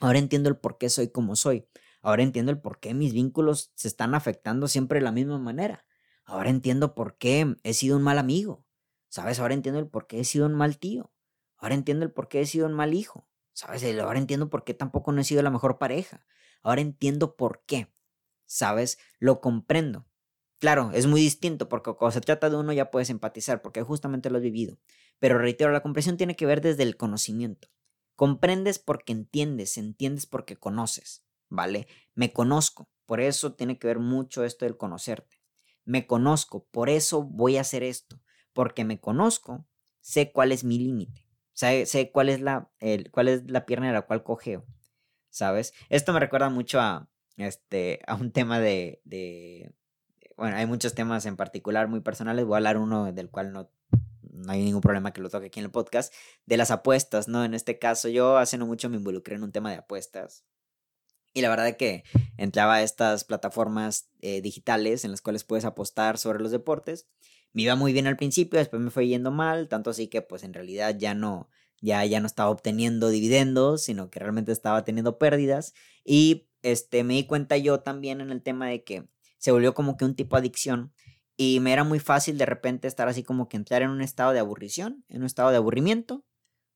Ahora entiendo el por qué soy como soy. Ahora entiendo el por qué mis vínculos se están afectando siempre de la misma manera. Ahora entiendo por qué he sido un mal amigo. ¿Sabes? Ahora entiendo el por qué he sido un mal tío. Ahora entiendo el por qué he sido un mal hijo. ¿Sabes? Ahora entiendo por qué tampoco no he sido la mejor pareja. Ahora entiendo por qué. ¿Sabes? Lo comprendo. Claro, es muy distinto porque cuando se trata de uno ya puedes empatizar porque justamente lo has vivido. Pero reitero, la comprensión tiene que ver desde el conocimiento. Comprendes porque entiendes, entiendes porque conoces, ¿vale? Me conozco, por eso tiene que ver mucho esto del conocerte. Me conozco, por eso voy a hacer esto, porque me conozco, sé cuál es mi límite, sé, sé, cuál, es la, el, cuál es la pierna de la cual cogeo, ¿sabes? Esto me recuerda mucho a, este, a un tema de, de bueno, hay muchos temas en particular muy personales, voy a hablar uno del cual no, no hay ningún problema que lo toque aquí en el podcast, de las apuestas, ¿no? En este caso, yo hace no mucho me involucré en un tema de apuestas. Y la verdad es que entraba a estas plataformas eh, digitales en las cuales puedes apostar sobre los deportes. Me iba muy bien al principio, después me fue yendo mal, tanto así que pues en realidad ya no, ya, ya no estaba obteniendo dividendos, sino que realmente estaba teniendo pérdidas. Y este, me di cuenta yo también en el tema de que se volvió como que un tipo de adicción y me era muy fácil de repente estar así como que entrar en un estado de aburrición, en un estado de aburrimiento,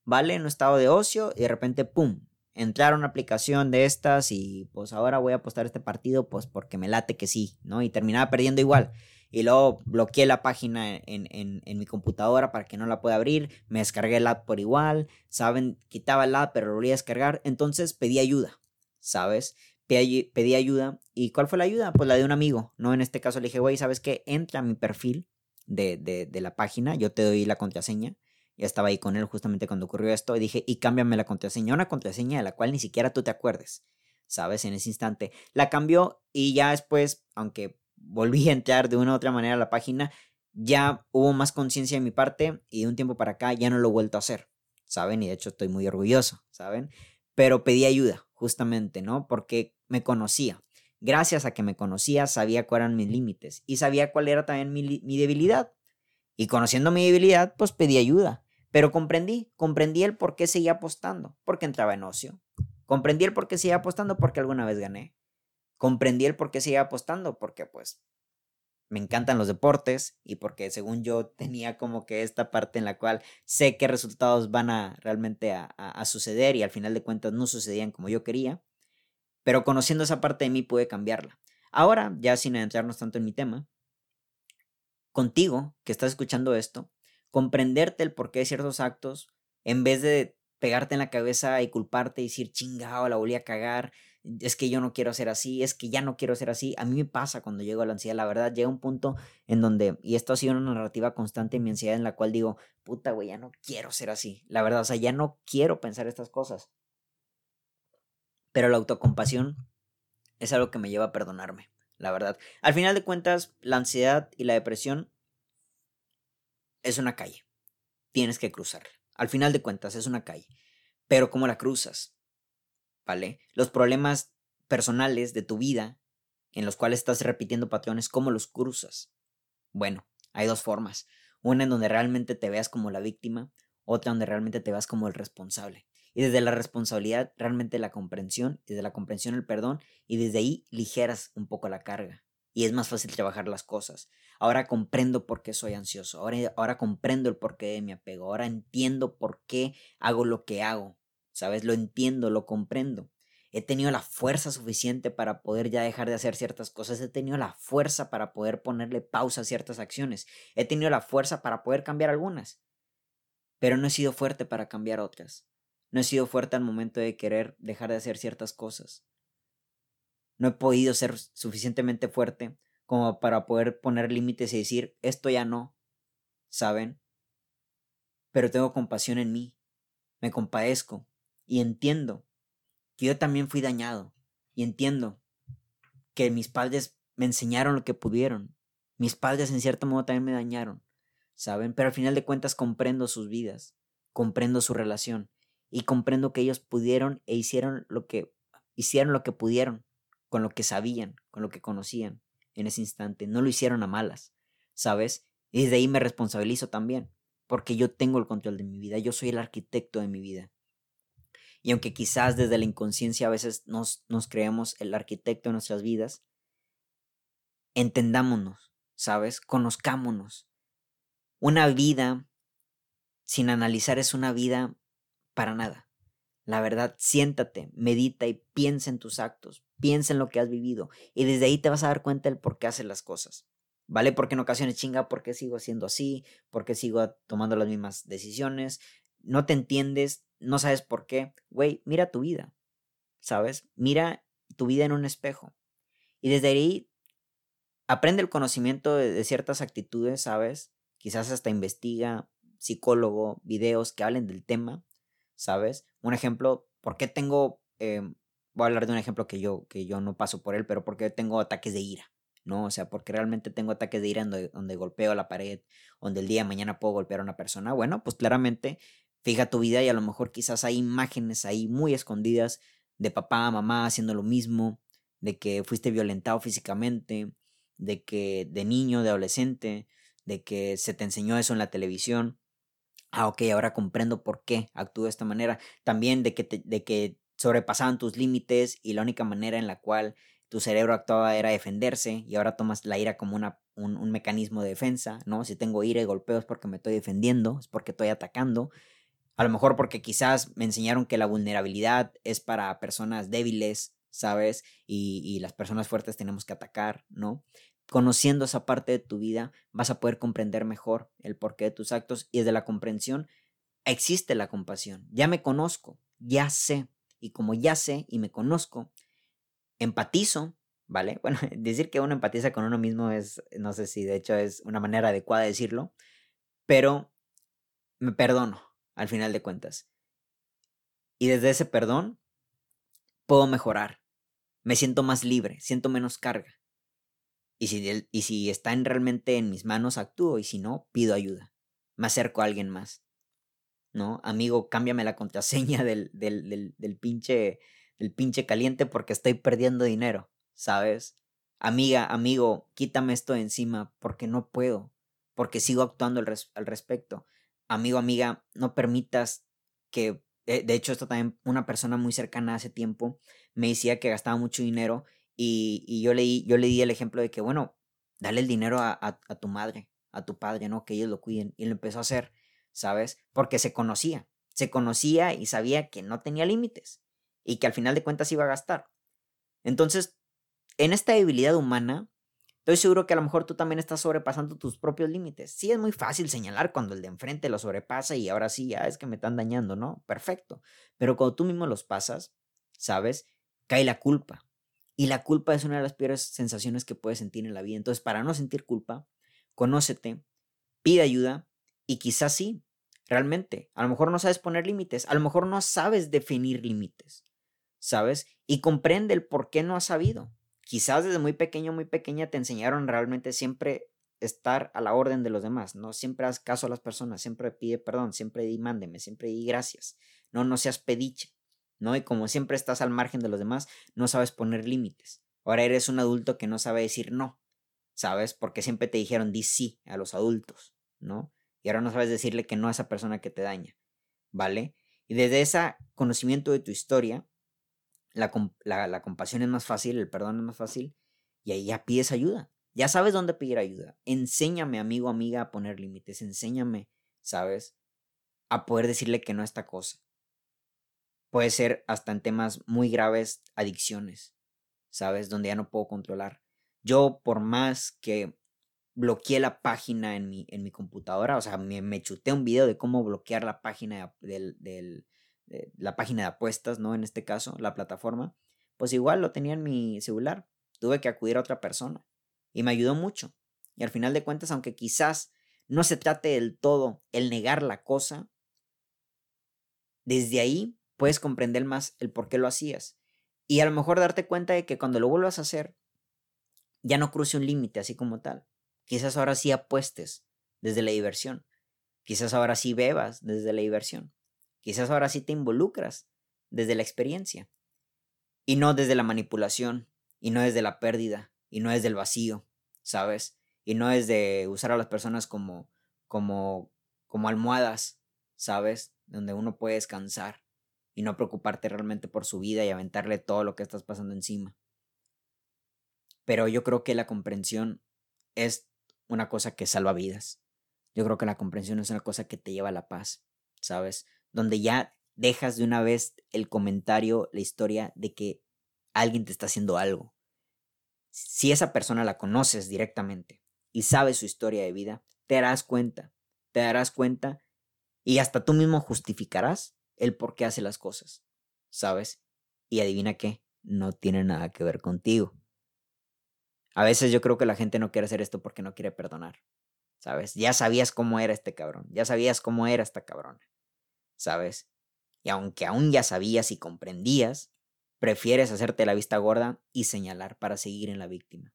¿vale? En un estado de ocio y de repente, ¡pum! Entrar a una aplicación de estas y pues ahora voy a apostar este partido pues porque me late que sí, ¿no? Y terminaba perdiendo igual. Y luego bloqueé la página en, en, en mi computadora para que no la pueda abrir. Me descargué el app por igual. ¿Saben? Quitaba el app pero lo volví a descargar. Entonces pedí ayuda, ¿sabes? pedí, ayuda. ¿Y cuál fue la ayuda? Pues la de un amigo, ¿no? En este caso le dije, güey, ¿sabes qué? Entra a mi perfil de, de, de la página, yo te doy la contraseña. Ya estaba ahí con él justamente cuando ocurrió esto y dije, y cámbiame la contraseña, una contraseña de la cual ni siquiera tú te acuerdes, ¿sabes? En ese instante. La cambió y ya después, aunque volví a entrar de una u otra manera a la página, ya hubo más conciencia de mi parte y de un tiempo para acá ya no lo he vuelto a hacer, ¿saben? Y de hecho estoy muy orgulloso, ¿saben? Pero pedí ayuda, justamente, ¿no? Porque me conocía. Gracias a que me conocía, sabía cuáles eran mis límites y sabía cuál era también mi, mi debilidad. Y conociendo mi debilidad, pues pedí ayuda. Pero comprendí, comprendí el por qué seguía apostando, porque entraba en ocio. Comprendí el por qué seguía apostando, porque alguna vez gané. Comprendí el por qué seguía apostando, porque pues me encantan los deportes y porque según yo tenía como que esta parte en la cual sé qué resultados van a realmente a, a, suceder y al final de cuentas no sucedían como yo quería, pero conociendo esa parte de mí pude cambiarla. Ahora, ya sin adentrarnos tanto en mi tema, contigo que estás escuchando esto, comprenderte el porqué de ciertos actos, en vez de pegarte en la cabeza y culparte y decir, chingado, la volví a cagar, es que yo no quiero ser así, es que ya no quiero ser así. A mí me pasa cuando llego a la ansiedad, la verdad, llega un punto en donde, y esto ha sido una narrativa constante en mi ansiedad en la cual digo, puta, güey, ya no quiero ser así. La verdad, o sea, ya no quiero pensar estas cosas. Pero la autocompasión es algo que me lleva a perdonarme, la verdad. Al final de cuentas, la ansiedad y la depresión es una calle. Tienes que cruzarla. Al final de cuentas, es una calle. Pero ¿cómo la cruzas? ¿Vale? Los problemas personales de tu vida, en los cuales estás repitiendo patrones, ¿cómo los cruzas? Bueno, hay dos formas. Una en donde realmente te veas como la víctima, otra donde realmente te veas como el responsable. Y desde la responsabilidad, realmente la comprensión, desde la comprensión el perdón, y desde ahí ligeras un poco la carga. Y es más fácil trabajar las cosas. Ahora comprendo por qué soy ansioso. Ahora, ahora comprendo el porqué de mi apego. Ahora entiendo por qué hago lo que hago. ¿Sabes? Lo entiendo, lo comprendo. He tenido la fuerza suficiente para poder ya dejar de hacer ciertas cosas. He tenido la fuerza para poder ponerle pausa a ciertas acciones. He tenido la fuerza para poder cambiar algunas. Pero no he sido fuerte para cambiar otras. No he sido fuerte al momento de querer dejar de hacer ciertas cosas. No he podido ser suficientemente fuerte como para poder poner límites y decir, esto ya no, ¿saben? Pero tengo compasión en mí, me compadezco y entiendo que yo también fui dañado y entiendo que mis padres me enseñaron lo que pudieron. Mis padres en cierto modo también me dañaron, ¿saben? Pero al final de cuentas comprendo sus vidas, comprendo su relación y comprendo que ellos pudieron e hicieron lo que hicieron lo que pudieron con lo que sabían, con lo que conocían en ese instante. No lo hicieron a malas, ¿sabes? Y desde ahí me responsabilizo también, porque yo tengo el control de mi vida, yo soy el arquitecto de mi vida. Y aunque quizás desde la inconsciencia a veces nos, nos creemos el arquitecto de nuestras vidas, entendámonos, ¿sabes? Conozcámonos. Una vida sin analizar es una vida para nada. La verdad, siéntate, medita y piensa en tus actos, piensa en lo que has vivido y desde ahí te vas a dar cuenta del por qué haces las cosas. ¿Vale? Porque en ocasiones chinga, ¿por qué sigo haciendo así? ¿Por qué sigo tomando las mismas decisiones? No te entiendes, no sabes por qué. Güey, mira tu vida, ¿sabes? Mira tu vida en un espejo. Y desde ahí aprende el conocimiento de, de ciertas actitudes, ¿sabes? Quizás hasta investiga, psicólogo, videos que hablen del tema ¿sabes? Un ejemplo, ¿por qué tengo, em, voy a hablar de un ejemplo que yo, que yo no paso por él, pero ¿por qué tengo ataques de ira? ¿No? O sea, porque realmente tengo ataques de ira donde, donde golpeo la pared, donde el día de mañana puedo golpear a una persona. Bueno, pues claramente fija tu vida y a lo mejor quizás hay imágenes ahí muy escondidas de papá, mamá haciendo lo mismo, de que fuiste violentado físicamente, de que de niño, de adolescente, de que se te enseñó eso en la televisión ah, ok, ahora comprendo por qué actúo de esta manera. También de que, de que sobrepasaban tus límites y la única manera en la cual tu cerebro actuaba era defenderse y ahora tomas la ira como una, un, mecanismo de defensa, ¿no? Si tengo ira y golpeo es porque me estoy defendiendo, es porque estoy atacando. A lo mejor porque quizás me enseñaron que la vulnerabilidad es para personas débiles, ¿sabes? Y, y las personas fuertes tenemos que atacar, ¿no? Conociendo esa parte de tu vida, vas a poder comprender mejor el porqué de tus actos y desde la comprensión existe la compasión. Ya me conozco, ya sé. Y como ya sé y me conozco, empatizo, ¿vale? (laughs) Bueno, decir que uno empatiza con uno mismo es, no sé si de hecho es una manera adecuada de decirlo, pero me perdono al final de cuentas. Y desde ese perdón puedo mejorar. Me siento más libre, siento menos carga. Y si, y si están realmente en mis manos, actúo. Y si no, pido ayuda. Me acerco a alguien más. ¿No? Amigo, cámbiame la contraseña (laughs) del, del, del, pinche, del pinche caliente porque estoy perdiendo dinero. ¿Sabes? Amiga, amigo, quítame esto de encima porque no puedo. Porque sigo actuando al, al respecto. Amigo, amiga, no permitas que eh, de hecho, esto también una persona muy cercana hace tiempo me decía que gastaba mucho dinero y, yo, leí, yo le di el ejemplo de que, bueno, dale el dinero a, tu madre, a tu padre, ¿no? Que ellos lo cuiden. Y lo empezó a hacer, ¿sabes? Porque se conocía. Se conocía y sabía que no tenía límites. Y que al final de cuentas iba a gastar. Entonces, en esta debilidad humana, estoy seguro que a lo mejor tú también estás sobrepasando tus propios límites. Sí, es muy fácil señalar cuando el de enfrente lo sobrepasa y ahora sí, ya es que me están dañando, ¿no? Perfecto. Pero cuando tú mismo los pasas, ¿sabes? Cae la culpa. Y la culpa es una de las peores sensaciones que puedes sentir en la vida. Entonces, para no sentir culpa, conócete, pide ayuda y quizás sí, realmente, a lo mejor no sabes poner límites, a lo mejor no sabes definir límites, ¿sabes? Y comprende el por qué no has sabido. Quizás desde muy pequeño, muy pequeña te enseñaron realmente siempre estar a la orden de los demás, no siempre haz caso a las personas, siempre pide perdón, siempre di mándeme, siempre di gracias, no, no seas pediche, ¿no? Y como siempre estás al margen de los demás, no sabes poner límites. Ahora eres un adulto que no sabe decir no, ¿sabes? Porque siempre te dijeron di sí a los adultos, ¿no? Y ahora no sabes decirle que no a esa persona que te daña, ¿vale? Y desde ese conocimiento de tu historia, la, la compasión es más fácil, el perdón es más fácil, y ahí ya pides ayuda. Ya sabes dónde pedir ayuda. Enséñame, amigo, amiga, a poner límites. Enséñame, ¿sabes? A poder decirle que no a esta cosa. Puede ser hasta en temas muy graves, adicciones, ¿sabes? Donde ya no puedo controlar. Yo, por más que bloqueé la página en mi, en mi computadora, o sea, me, me chuté un video de cómo bloquear la página del, del la página de apuestas, ¿no? En este caso, la plataforma, pues igual lo tenía en mi celular. Tuve que acudir a otra persona y me ayudó mucho. Y al final de cuentas, aunque quizás no se trate del todo el negar la cosa, desde ahí puedes comprender más el por qué lo hacías. Y a lo mejor darte cuenta de que cuando lo vuelvas a hacer, ya no cruce un límite así como tal. Quizás ahora sí apuestes desde la diversión. Quizás ahora sí bebas desde la diversión. Quizás ahora sí te involucras desde la experiencia. Y no desde la manipulación, y no desde la pérdida, y no es del vacío, ¿sabes? Y no es de usar a las personas como, como, como almohadas, ¿sabes? Donde uno puede descansar y no preocuparte realmente por su vida y aventarle todo lo que estás pasando encima. Pero yo creo que la comprensión es una cosa que salva vidas. Yo creo que la comprensión es una cosa que te lleva a la paz, ¿sabes? Donde ya dejas de una vez el comentario, la historia de que alguien te está haciendo algo si esa persona la conoces directamente y sabes su historia de vida, te darás cuenta, te darás cuenta y hasta tú mismo justificarás el por qué hace las cosas, ¿sabes? Y adivina qué, no tiene nada que ver contigo. A veces yo creo que la gente no quiere hacer esto porque no quiere perdonar, ¿sabes? Ya sabías cómo era este cabrón, ya sabías cómo era esta cabrona, ¿sabes? Y aunque aún ya sabías y comprendías, Prefieres hacerte la vista gorda y señalar para seguir en la víctima.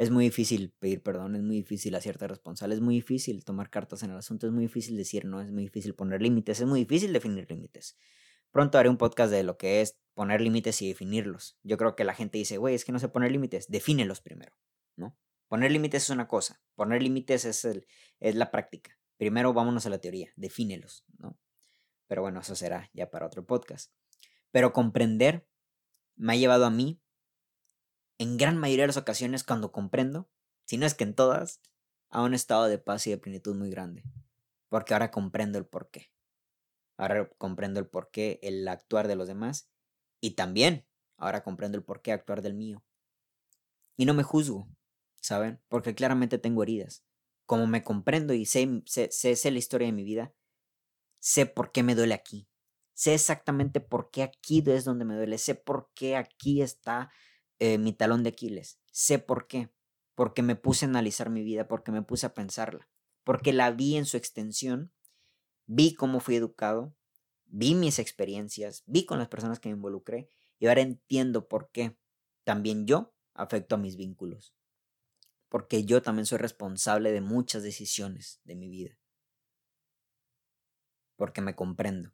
Es muy difícil pedir perdón, es muy difícil hacerte responsable, es muy difícil tomar cartas en el asunto, es muy difícil decir no, es muy difícil poner límites, es muy difícil definir límites. Pronto haré un podcast de lo que es poner límites y definirlos. Yo creo que la gente dice, güey, es que no sé poner límites, defínelos primero, ¿no? Poner límites es una cosa, poner límites es, el, es la práctica. Primero vámonos a la teoría, defínelos, ¿no? Pero bueno, eso será ya para otro podcast. Pero comprender me ha llevado a mí, en gran mayoría de las ocasiones cuando comprendo, si no es que en todas, a un estado de paz y de plenitud muy grande. Porque ahora comprendo el porqué. Ahora comprendo el porqué el actuar de los demás. Y también ahora comprendo el porqué actuar del mío. Y no me juzgo, ¿saben? Porque claramente tengo heridas. Como me comprendo y sé, sé, sé la historia de mi vida, sé por qué me duele aquí. Sé exactamente por qué aquí es donde me duele. Sé por qué aquí está eh, mi talón de Aquiles. Sé por qué. Porque me puse a analizar mi vida, porque me puse a pensarla. Porque la vi en su extensión. Vi cómo fui educado. Vi mis experiencias. Vi con las personas que me involucré. Y ahora entiendo por qué también yo afecto a mis vínculos. Porque yo también soy responsable de muchas decisiones de mi vida. Porque me comprendo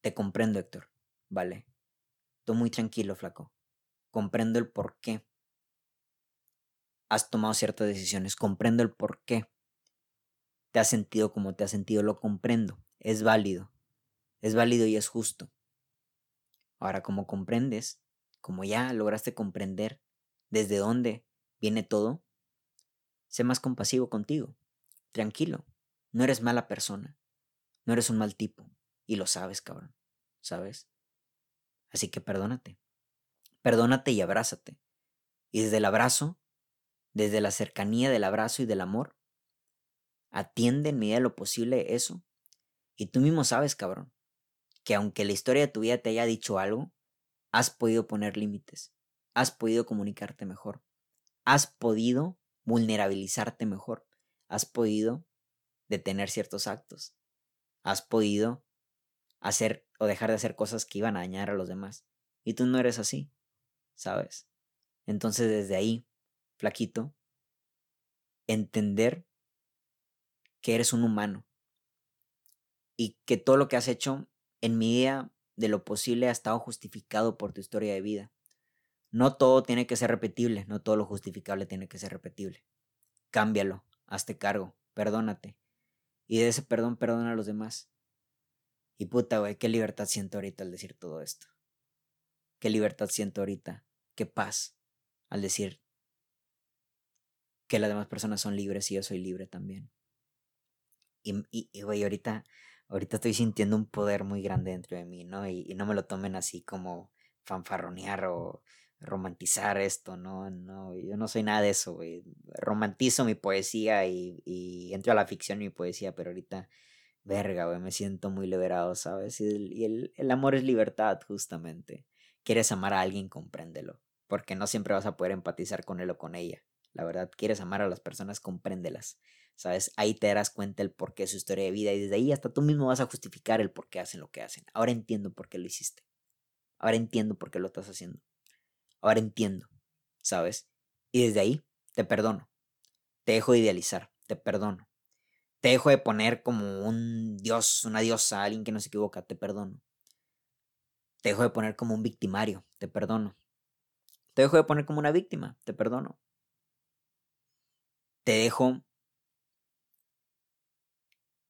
te comprendo, Héctor. Vale. Muy tranquilo, flaco. Comprendo el por qué has tomado ciertas decisiones. Comprendo el por qué te has sentido como te has sentido. Lo comprendo. Es válido. Es válido y es justo. Ahora, como comprendes, como ya lograste comprender desde dónde viene todo, sé más compasivo contigo. Tranquilo. No eres mala persona. No eres un mal tipo. Y lo sabes, cabrón. ¿Sabes? Así que perdónate. Perdónate y abrázate. Y desde el abrazo, desde la cercanía del abrazo y del amor, atiende en medida de lo posible eso. Y tú mismo sabes, cabrón, que aunque la historia de tu vida te haya dicho algo, has podido poner límites, has podido comunicarte mejor, has podido vulnerabilizarte mejor, has podido detener ciertos actos, has podido hacer o dejar de hacer cosas que iban a dañar a los demás. Y tú no eres así, ¿sabes? Entonces desde ahí, flaquito, entender que eres un humano y que todo lo que has hecho en mi día de lo posible ha estado justificado por tu historia de vida. No todo tiene que ser repetible, no todo lo justificable tiene que ser repetible. Cámbialo, hazte cargo, perdónate. Y de ese perdón perdona a los demás. Y puta, güey, qué libertad siento ahorita al decir todo esto. Qué libertad siento ahorita, qué paz al decir que las demás personas son libres y yo soy libre también. Y, y, güey, ahorita, ahorita estoy sintiendo un poder muy grande dentro de mí, ¿no? Y, y no me lo tomen así como fanfarronear o romantizar esto, ¿no? No, yo no soy nada de eso, güey. Romantizo mi poesía y, y entro a la ficción mi poesía, pero ahorita, verga, güey, me siento muy liberado, ¿sabes? Y, el, amor es libertad, justamente. Quieres amar a alguien, compréndelo, porque no siempre vas a poder empatizar con él o con ella. La verdad, quieres amar a las personas, compréndelas. ¿Sabes? Ahí te darás cuenta el porqué de su historia de vida y desde ahí hasta tú mismo vas a justificar el por qué hacen lo que hacen. Ahora entiendo por qué lo hiciste. Ahora entiendo por qué lo estás haciendo. Ahora entiendo, ¿sabes? Y desde ahí te perdono. Te dejo de idealizar, te perdono. Te dejo de poner como un dios, una diosa, alguien que no se equivoca, te perdono. Te dejo de poner como un victimario, te perdono. Te dejo de poner como una víctima, te perdono. Te dejo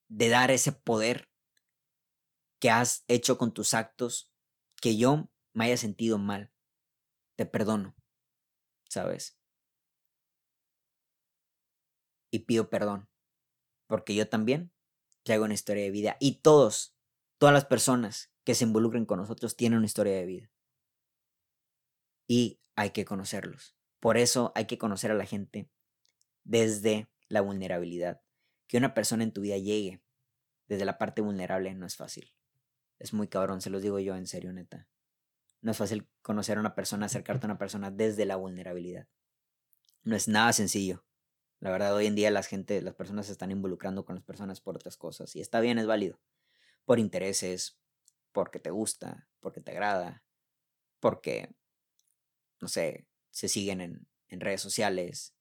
de dar ese poder que has hecho con tus actos que yo me haya sentido mal te perdono, ¿sabes? Y pido perdón, porque yo también traigo una historia de vida y todos, todas las personas que se involucren con nosotros tienen una historia de vida. Y hay que conocerlos. Por eso hay que conocer a la gente desde la vulnerabilidad. Que una persona en tu vida llegue desde la parte vulnerable no es fácil. Es muy cabrón, se los digo yo en serio, neta. No es fácil conocer a una persona, acercarte a una persona desde la vulnerabilidad. No es nada sencillo. La verdad, hoy en día la gente, las personas se están involucrando con las personas por otras cosas. Y está bien, es válido. Por intereses, porque te gusta, porque te agrada, porque, no sé, se siguen en, en redes sociales,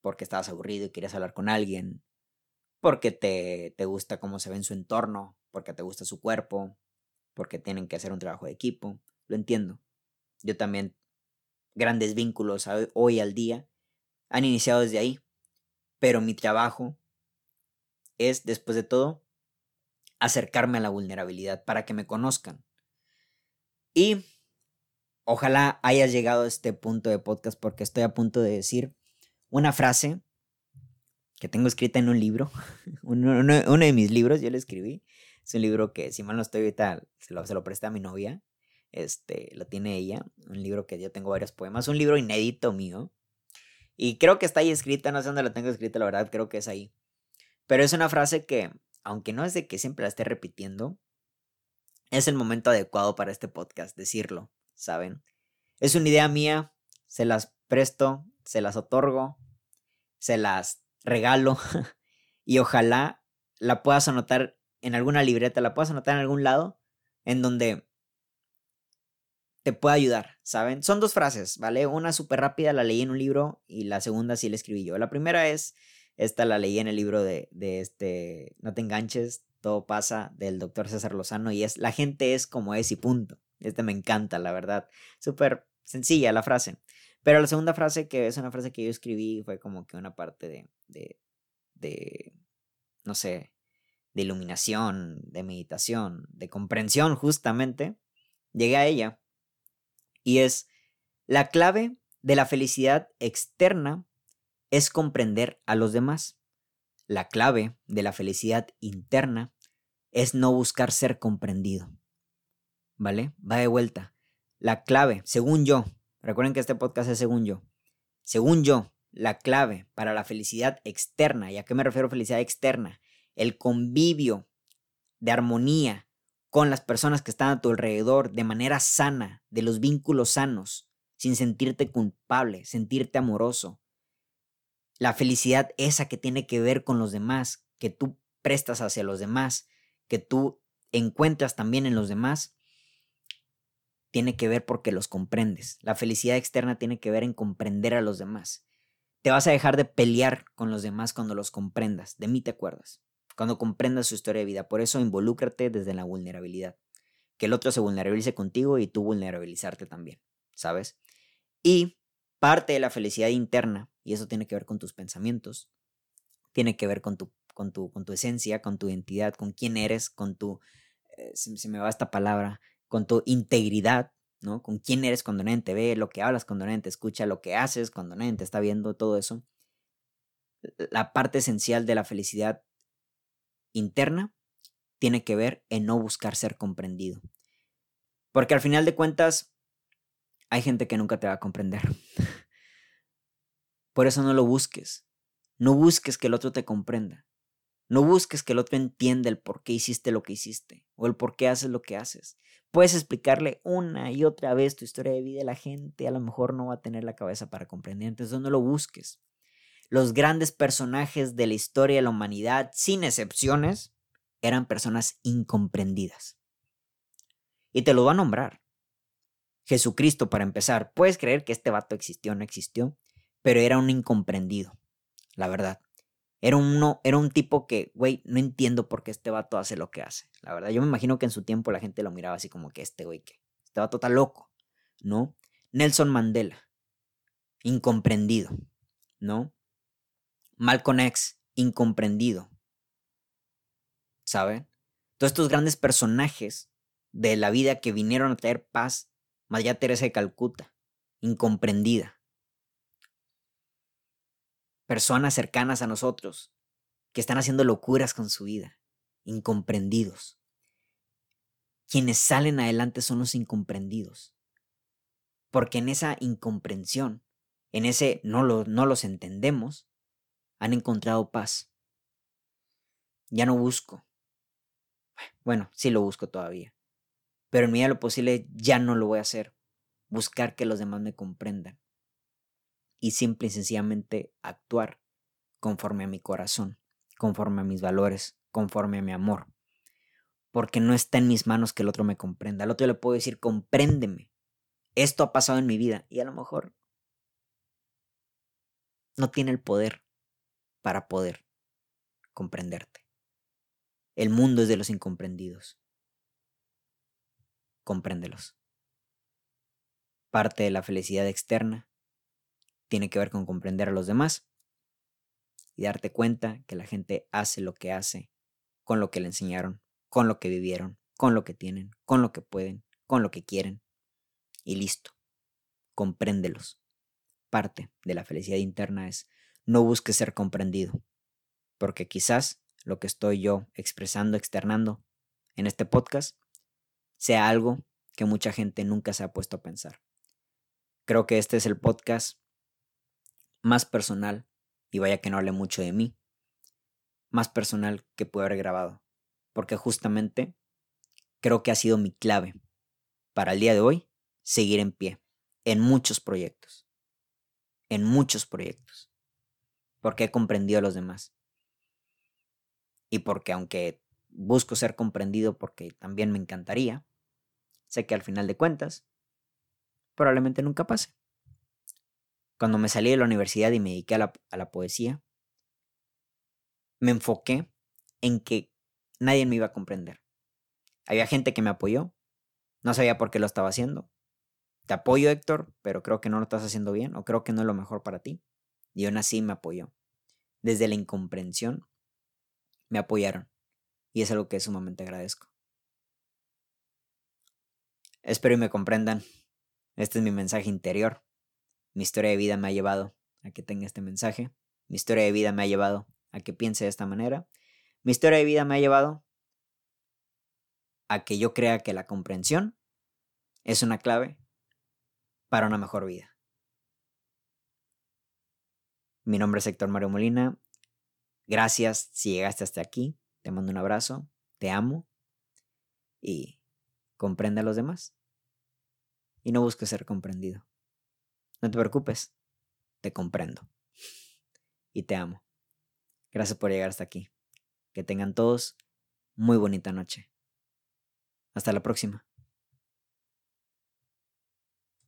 porque estabas aburrido y querías hablar con alguien, porque te, te gusta cómo se ve en su entorno, porque te gusta su cuerpo, porque tienen que hacer un trabajo de equipo lo entiendo. Yo también, grandes vínculos hoy al día han iniciado desde ahí, pero mi trabajo es, después de todo, acercarme a la vulnerabilidad para que me conozcan. Y ojalá hayas llegado a este punto de podcast porque estoy a punto de decir una frase que tengo escrita en un libro, (laughs) uno, de mis libros, yo lo escribí. Es un libro que, si mal no estoy ahorita, se lo, se lo presté a mi novia. Este, lo tiene ella, un libro que yo tengo varios poemas, un libro inédito mío. Y creo que está ahí escrita, no sé dónde la tengo escrita, la verdad, creo que es ahí. Pero es una frase que, aunque no es de que siempre la esté repitiendo, es el momento adecuado para este podcast, decirlo, ¿saben? Es una idea mía, se las presto, se las otorgo, se las regalo (laughs) y ojalá la puedas anotar en alguna libreta, la puedas anotar en algún lado en donde te puede ayudar, ¿saben? Son dos frases, ¿vale? Una súper rápida la leí en un libro y la segunda sí la escribí yo. La primera es, esta la leí en el libro de, de este, No te enganches, todo pasa, del doctor César Lozano y es, la gente es como es y punto. Este me encanta, la verdad. Súper sencilla la frase. Pero la segunda frase, que es una frase que yo escribí, fue como que una parte de, de, de no sé, de iluminación, de meditación, de comprensión justamente. Llegué a ella y es la clave de la felicidad externa es comprender a los demás. La clave de la felicidad interna es no buscar ser comprendido. ¿Vale? Va de vuelta. La clave, según yo, recuerden que este podcast es según yo, según yo, la clave para la felicidad externa, ¿y a qué me refiero felicidad externa? El convivio de armonía con las personas que están a tu alrededor de manera sana, de los vínculos sanos, sin sentirte culpable, sentirte amoroso. La felicidad esa que tiene que ver con los demás, que tú prestas hacia los demás, que tú encuentras también en los demás, tiene que ver porque los comprendes. La felicidad externa tiene que ver en comprender a los demás. Te vas a dejar de pelear con los demás cuando los comprendas. De mí te acuerdas. Cuando comprendas su historia de vida. Por eso involúcrate desde la vulnerabilidad. Que el otro se vulnerabilice contigo y tú vulnerabilizarte también. ¿Sabes? Y parte de la felicidad interna, y eso tiene que ver con tus pensamientos, tiene que ver con tu, con tu, con tu esencia, con tu identidad, con quién eres, con tu, eh, se, me va esta palabra, con tu integridad, ¿no? Con quién eres cuando nadie te ve, lo que hablas cuando nadie te escucha, lo que haces cuando nadie te está viendo, todo eso. La parte esencial de la felicidad interna tiene que ver en no buscar ser comprendido. Porque al final de cuentas, hay gente que nunca te va a comprender. (laughs) Por eso no lo busques. No busques que el otro te comprenda. No busques que el otro entienda el por qué hiciste lo que hiciste o el por qué haces lo que haces. Puedes explicarle una y otra vez tu historia de vida y la gente a lo mejor no va a tener la cabeza para comprender. Entonces no lo busques. Los grandes personajes de la historia de la humanidad, sin excepciones, eran personas incomprendidas. Y te lo voy a nombrar. Jesucristo, para empezar, puedes creer que este vato existió o no existió, pero era un incomprendido la verdad. Era, era un tipo que, güey, no entiendo por qué este vato hace lo que hace. La verdad, yo me imagino que en su tiempo la gente lo miraba así como que este güey, que este vato está loco, ¿no? Nelson Mandela, incomprendido, ¿no? Malcolm X, incomprendido, ¿saben? Todos estos grandes personajes de la vida que vinieron a traer paz, María Teresa de Calcuta, incomprendida personas cercanas a nosotros que están haciendo locuras con su vida, incomprendidos. Quienes salen adelante son los incomprendidos. Porque en esa incomprensión, en ese no, lo, no los entendemos, han encontrado paz. Ya no busco. Bueno, sí lo busco todavía. Pero en medida de lo posible ya no lo voy a hacer. Buscar que los demás me comprendan y simple y sencillamente actuar conforme a mi corazón, conforme a mis valores, conforme a mi amor. Porque no está en mis manos que el otro me comprenda. Al otro le puedo decir, compréndeme. Esto ha pasado en mi vida y a lo mejor no tiene el poder para poder comprenderte. El mundo es de los incomprendidos. Compréndelos. Parte de la felicidad externa tiene que ver con comprender a los demás y darte cuenta que la gente hace lo que hace con lo que le enseñaron, con lo que vivieron, con lo que tienen, con lo que pueden, con lo que quieren. Y listo. Compréndelos. Parte de la felicidad interna es no busques ser comprendido, porque quizás lo que estoy yo expresando, externando en este podcast, sea algo que mucha gente nunca se ha puesto a pensar. Creo que este es el podcast más personal, y vaya que no hable mucho de mí, más personal que pude haber grabado, porque justamente creo que ha sido mi clave para el día de hoy seguir en pie en muchos proyectos, en muchos proyectos, porque he comprendido a los demás. Y porque aunque busco ser comprendido porque también me encantaría, sé que al final de cuentas probablemente nunca pase. Cuando me salí de la universidad y me dediqué a la, poesía, me enfoqué en que nadie me iba a comprender. Había gente que me apoyó, no sabía por qué lo estaba haciendo. Te apoyo, Héctor, pero creo que no lo estás haciendo bien o creo que no es lo mejor para ti. Y aún así me apoyó. Desde la incomprensión me apoyaron. Y es algo que sumamente agradezco. Espero y me comprendan. Este es mi mensaje interior. Mi historia de vida me ha llevado a que tenga este mensaje. Mi historia de vida me ha llevado a que piense de esta manera. Mi historia de vida me ha llevado a que yo crea que la comprensión es una clave para una mejor vida. Mi nombre es Héctor Mario Molina. Gracias si llegaste hasta aquí. Te mando un abrazo. Te amo. Y comprende a los demás. Y no busques ser comprendido. No te preocupes, te comprendo. Y te amo. Gracias por llegar hasta aquí. Que tengan todos muy bonita noche. Hasta la próxima.